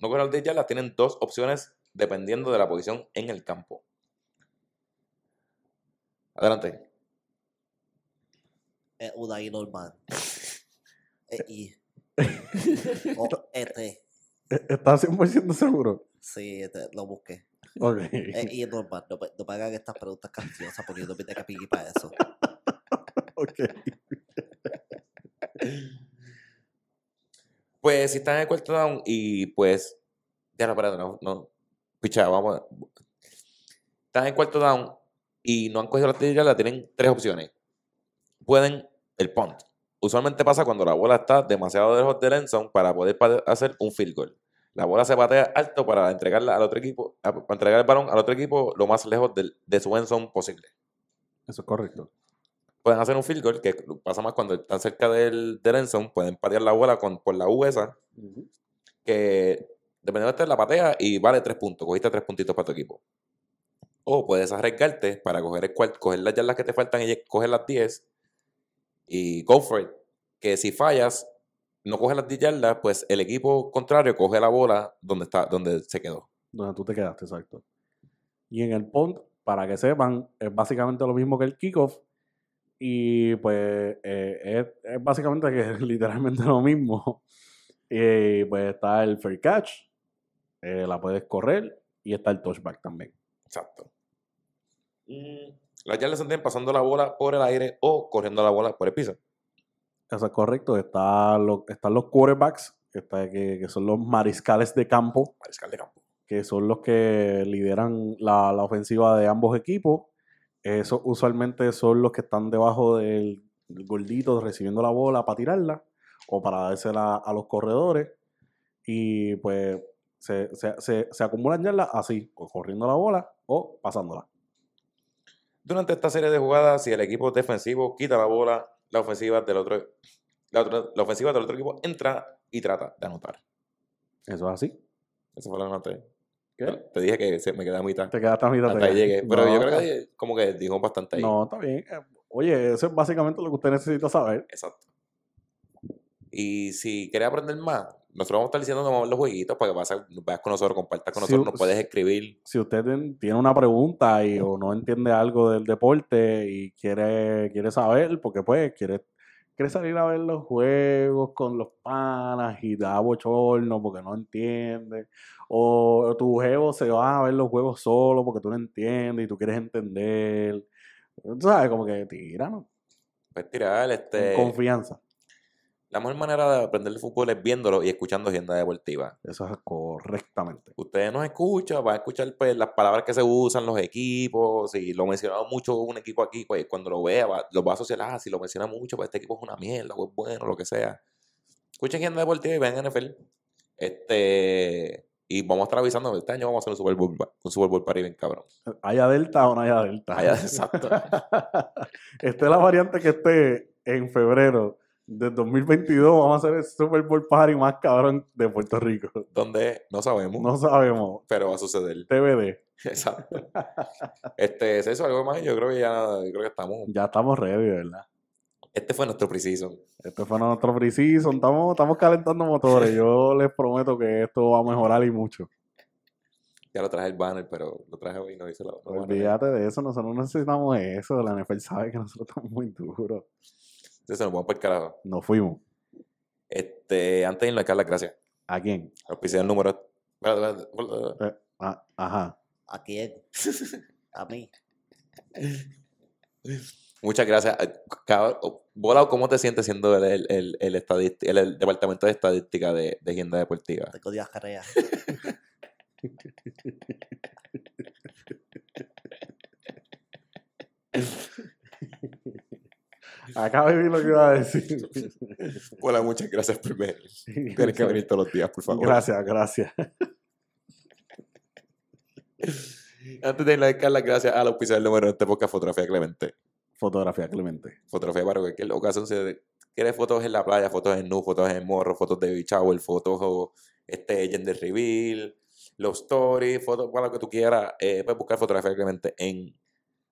A: cogieron las 10 yardas, tienen dos opciones dependiendo de la posición en el campo. Adelante.
C: Es una I normal. Es I. O ET.
B: ¿E- ¿Estás 100% seguro?
C: Sí, este, lo busqué.
B: Ok.
C: Es I normal. No, me- no me hagan estas preguntas capciosas porque yo no vine aquí para eso.
B: ok.
A: Pues si están en el cuarto down y pues. Ya no, espérate, no. no. Picha, vamos. a- Están en cuarto down y no han cogido 10 yardas, tienen tres opciones. Pueden el punt. Usualmente pasa cuando la bola está demasiado lejos del end zone para poder hacer un field goal. La bola se patea alto para entregarla al otro equipo, a- para entregar el balón al otro equipo lo más lejos de su end zone posible.
B: Eso es correcto.
A: Pueden hacer un field goal, que pasa más cuando están cerca del, del end zone, pueden patear la bola con, por la U esa, que dependiendo de la patea y vale tres puntos. Cogiste tres puntitos para tu equipo. O puedes arriesgarte para coger, el cual, coger las yardas que te faltan y coger las 10 y go for it. Que si fallas, no coges las 10 yardas, pues el equipo contrario coge la bola donde, está, donde se quedó.
B: Donde tú te quedaste, exacto. Y en el punt, para que sepan, es básicamente lo mismo que el kickoff. Y pues eh, es, es básicamente que es literalmente lo mismo. Y pues está el fair catch, eh, la puedes correr y está el touchback también.
A: Exacto. Mm, Las yardas se entienden pasando la bola por el aire o corriendo la bola por el piso.
B: Eso es correcto. Está lo- están los quarterbacks, que, está- que, que son los mariscales de campo.
A: Mariscal de campo.
B: que son los que lideran la, la ofensiva de ambos equipos. Esos usualmente son los que están debajo del, del gordito recibiendo la bola para tirarla o para dársela a los corredores. Y pues se, se, se, se acumulan yardas así, o corriendo la bola o pasándola.
A: Durante esta serie de jugadas, si el equipo defensivo quita la bola, la ofensiva del otro, la, otra- la ofensiva del otro equipo entra y trata de anotar.
B: Eso es así.
A: Eso fue lo que anoté.
B: ¿Qué?
A: Te, dije que se me quedé a mitad.
B: Te quedaste a mitad.
A: Hasta ahí llegué. Pero
B: No,
A: yo creo que como que dijo bastante ahí.
B: No, está bien. Eh, Oye, eso es básicamente lo que usted necesita saber.
A: Exacto. Y si quieres aprender más, nosotros vamos a estar diciendo que vamos a ver los jueguitos para que a- vayas con nosotros, compartas con nosotros, nos
B: u-
A: puedes escribir.
B: si usted tiene una pregunta y, o no entiende algo del deporte y quiere, quiere saber, porque pues quiere, quiere salir a ver los juegos con los panas y da bochorno porque no entiende. O tu jevo se va a ver los juegos solo porque tú no entiendes y tú quieres entender. Tú sabes, como que tira, ¿no?
A: Pues tirar, este.
B: Con confianza.
A: La mejor manera de aprender el fútbol es viéndolo y escuchando agenda deportiva.
B: Eso es correctamente.
A: Ustedes nos escuchan, van a escuchar pues, las palabras que se usan, los equipos. Si lo mencionamos mucho un equipo aquí, pues cuando lo vea, va- lo va a asociar. Ah, si lo menciona mucho, pues este equipo es una mierda, o es bueno, lo que sea. Escuchen agenda deportiva y vean NFL. Este. Y vamos a estar avisando, este año vamos a hacer un Super Bowl, un Super Bowl Party bien cabrón.
B: ¿Haya Delta o no haya Delta?
A: Haya- exacto.
B: Esta es la variante que esté en febrero del 2022. Vamos a hacer el Super Bowl Party más cabrón de Puerto Rico.
A: Donde no sabemos,
B: No sabemos.
A: pero va a suceder.
B: TBD.
A: Exacto. Este, ¿es eso algo más? Yo creo que ya, yo creo que estamos.
B: Ya estamos ready, ¿verdad?
A: Este fue nuestro preseason.
B: Este fue nuestro pre-season. Estamos, estamos calentando motores. Yo les prometo que esto va a mejorar y mucho.
A: Ya lo traje el banner, pero lo traje hoy y no hice la.
B: Olvídate de eso. Nosotros no necesitamos eso. La NFL sabe que nosotros estamos muy duros.
A: Entonces nos vamos por el carajo.
B: Nos fuimos.
A: Este, antes de irnos, dar las gracias.
B: ¿A quién?
A: El número.
B: Eh, ah, ajá.
C: ¿A quién? A mí.
A: Muchas gracias. Eh, cab- Volado, ¿cómo te sientes siendo el, el, el, el estadísti- el- el departamento de estadística de, de Agenda Deportiva?
C: Tengo diarrea.
B: Acaba de decir lo que iba a decir.
A: Hola, muchas gracias venir. Tienes que venir todos los días, por favor.
B: Gracias, gracias.
A: Antes de hay que dar las gracias al auspiciador número de este podcast, Fotografía Clemente.
B: Fotografía Clemente.
A: Fotografía para cualquier ocasión. Si quieres fotos en la playa, fotos en nu, fotos en morro, fotos de beach shower, fotos o, este, gender reveal, los stories, fotos para lo que tú quieras, eh, puedes buscar Fotografía Clemente en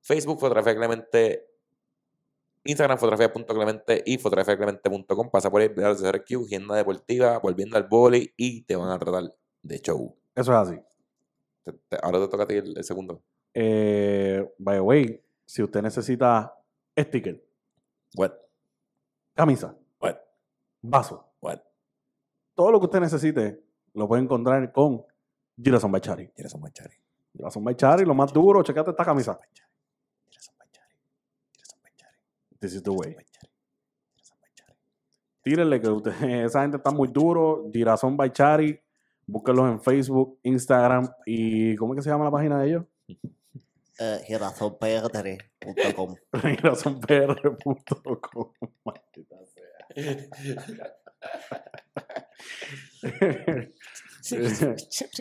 A: Facebook, Fotografía Clemente, Instagram, fotografía.clemente y fotografiaclemente.com. Pasa por ahí, ve al CRQ, agenda deportiva, volviendo al boli y te van a tratar de show.
B: Eso es así.
A: Te- te- ahora te toca a ti el, el segundo.
B: Eh, by the way, si usted necesita sticker,
A: What?
B: camisa,
A: What?
B: vaso,
A: What?
B: todo lo que usted necesite, lo puede encontrar con Girasón Bachari.
A: Quieres un machari.
B: Girasón Bachari, lo más duro, checate esta camisa.
A: Quieres un machari. Quieres un machari.
B: This is the way. Tírenle que usted, esa gente está muy duro. Girasón Bachari, búsquenlos en Facebook, Instagram y ¿cómo es que se llama la página de ellos?
C: Eh, girazonpr.com.
B: girasonpr.com. Maldita sea.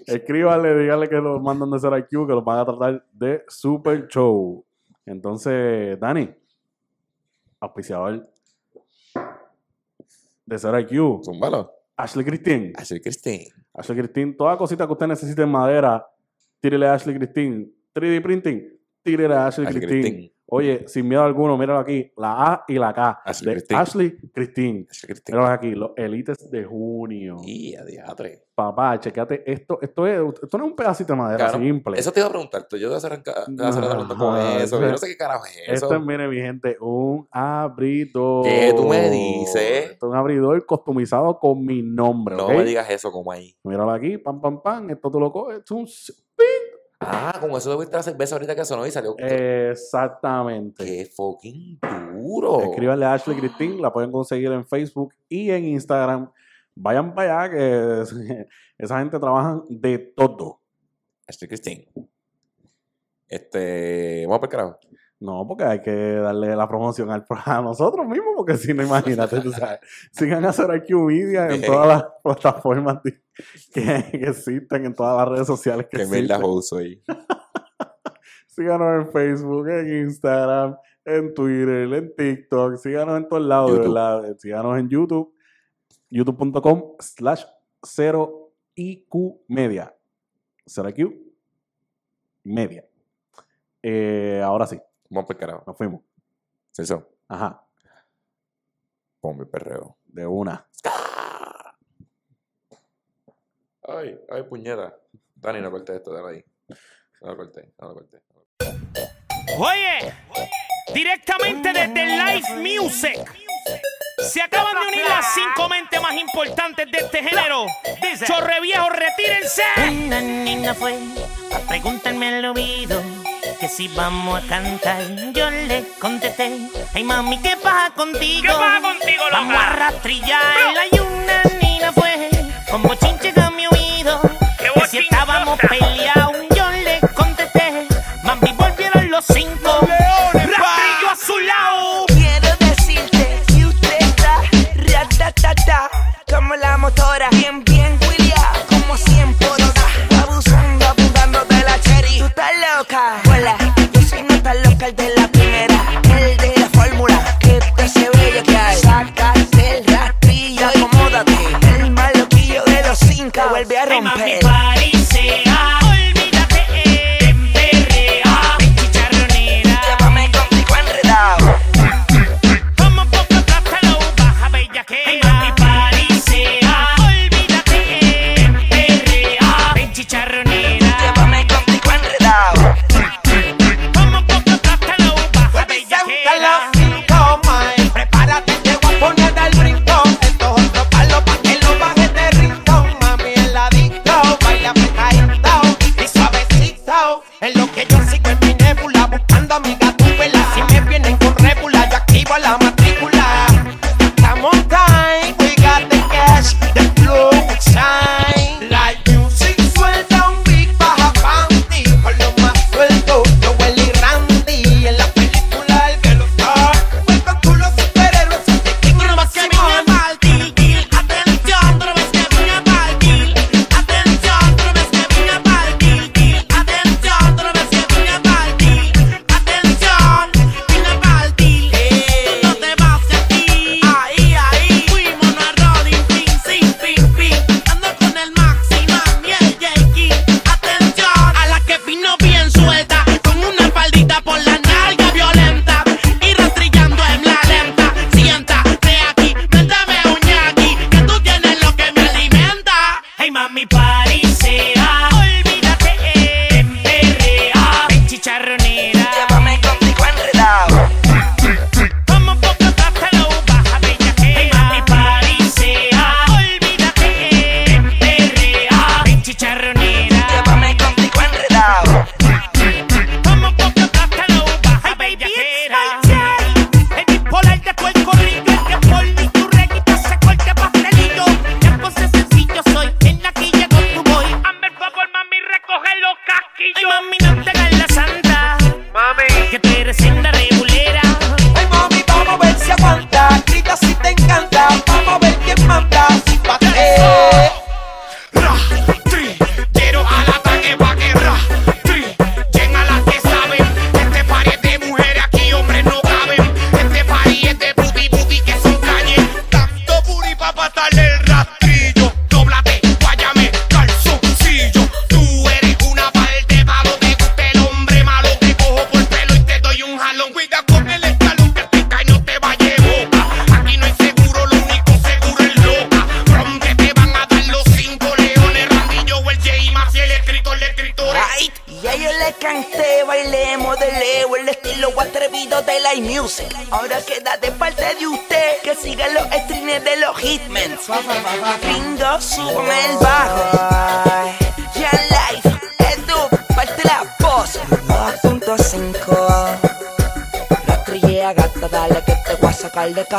B: Escríbanle, díganle que los mandan de ser IQ, que los van a tratar de super show. Entonces, Dani, auspiciador de ser IQ,
A: Zúmbalo.
B: Ashley Christine.
A: Ashley Christine.
B: Ashley Christine, toda cosita que usted necesite en madera, tírele a Ashley Christine. 3D printing, tírele a Ashley,
A: Ashley
B: Christine.
A: Christine.
B: Oye, sin miedo alguno, míralo aquí, la A y la K
A: Ashley
B: de
A: Christine.
B: Ashley Christine. Míralo aquí, los elites de junio.
A: Y a diatre.
B: Papá, chequeate esto. Esto, es, esto no es un pedacito de madera simple.
A: Eso te iba a preguntar. tú, Yo te voy a hacer,
B: No,
A: hablando con eso. Yo no sé qué carajo es eso.
B: Esto es, mire, mi gente, un abridor.
A: ¿Qué tú me dices?
B: Esto es un abridor customizado con mi nombre,
A: no me digas eso como ahí.
B: Míralo aquí, pam, pam, pam. Esto tú lo coges. Esto es un...
A: Ah, como eso debiste la cerveza ahorita que sonó y salió.
B: Exactamente.
A: Qué fucking duro.
B: Escríbanle a Ashley Christine, la pueden conseguir en Facebook y en Instagram. Vayan para allá, que esa gente trabaja de todo.
A: Ashley Christine. Este. Vamos el carajo.
B: No, porque hay que darle la promoción al, a nosotros mismos, porque si no, imagínate, tú sabes. Sigan a hacer IQ Media en todas las plataformas que, que existen, en todas las redes sociales que
A: Que me
B: existen.
A: host hoy.
B: Síganos en Facebook, en Instagram, en Twitter, en TikTok. Síganos en todos lados, de verdad. Síganos en YouTube. YouTube.com slash 0IQ Media. 0IQ Media. Eh, ahora sí,
A: Vamos para carajo.
B: nos fuimos.
A: Celso,
B: Ajá,
A: ponme perreo.
B: de una.
A: Ay, ay, puñeta. Dani, no corté esto, dale ahí. No lo corté, no lo corté.
D: Oye, directamente desde Live Music. Se acaban de unir las cinco mentes más importantes de este género. Chorre viejo, retírense.
E: Una nena fue a preguntarme al oído que si vamos a cantar. Yo le contesté, ay mami, ¿qué pasa contigo?
D: ¿Qué pasa contigo, loca?
E: Vamos a rastrillar.
F: No. Y
E: una
F: nena fue
E: como
G: chinche si
F: estábamos peleados, yo le contesté.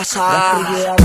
F: casa.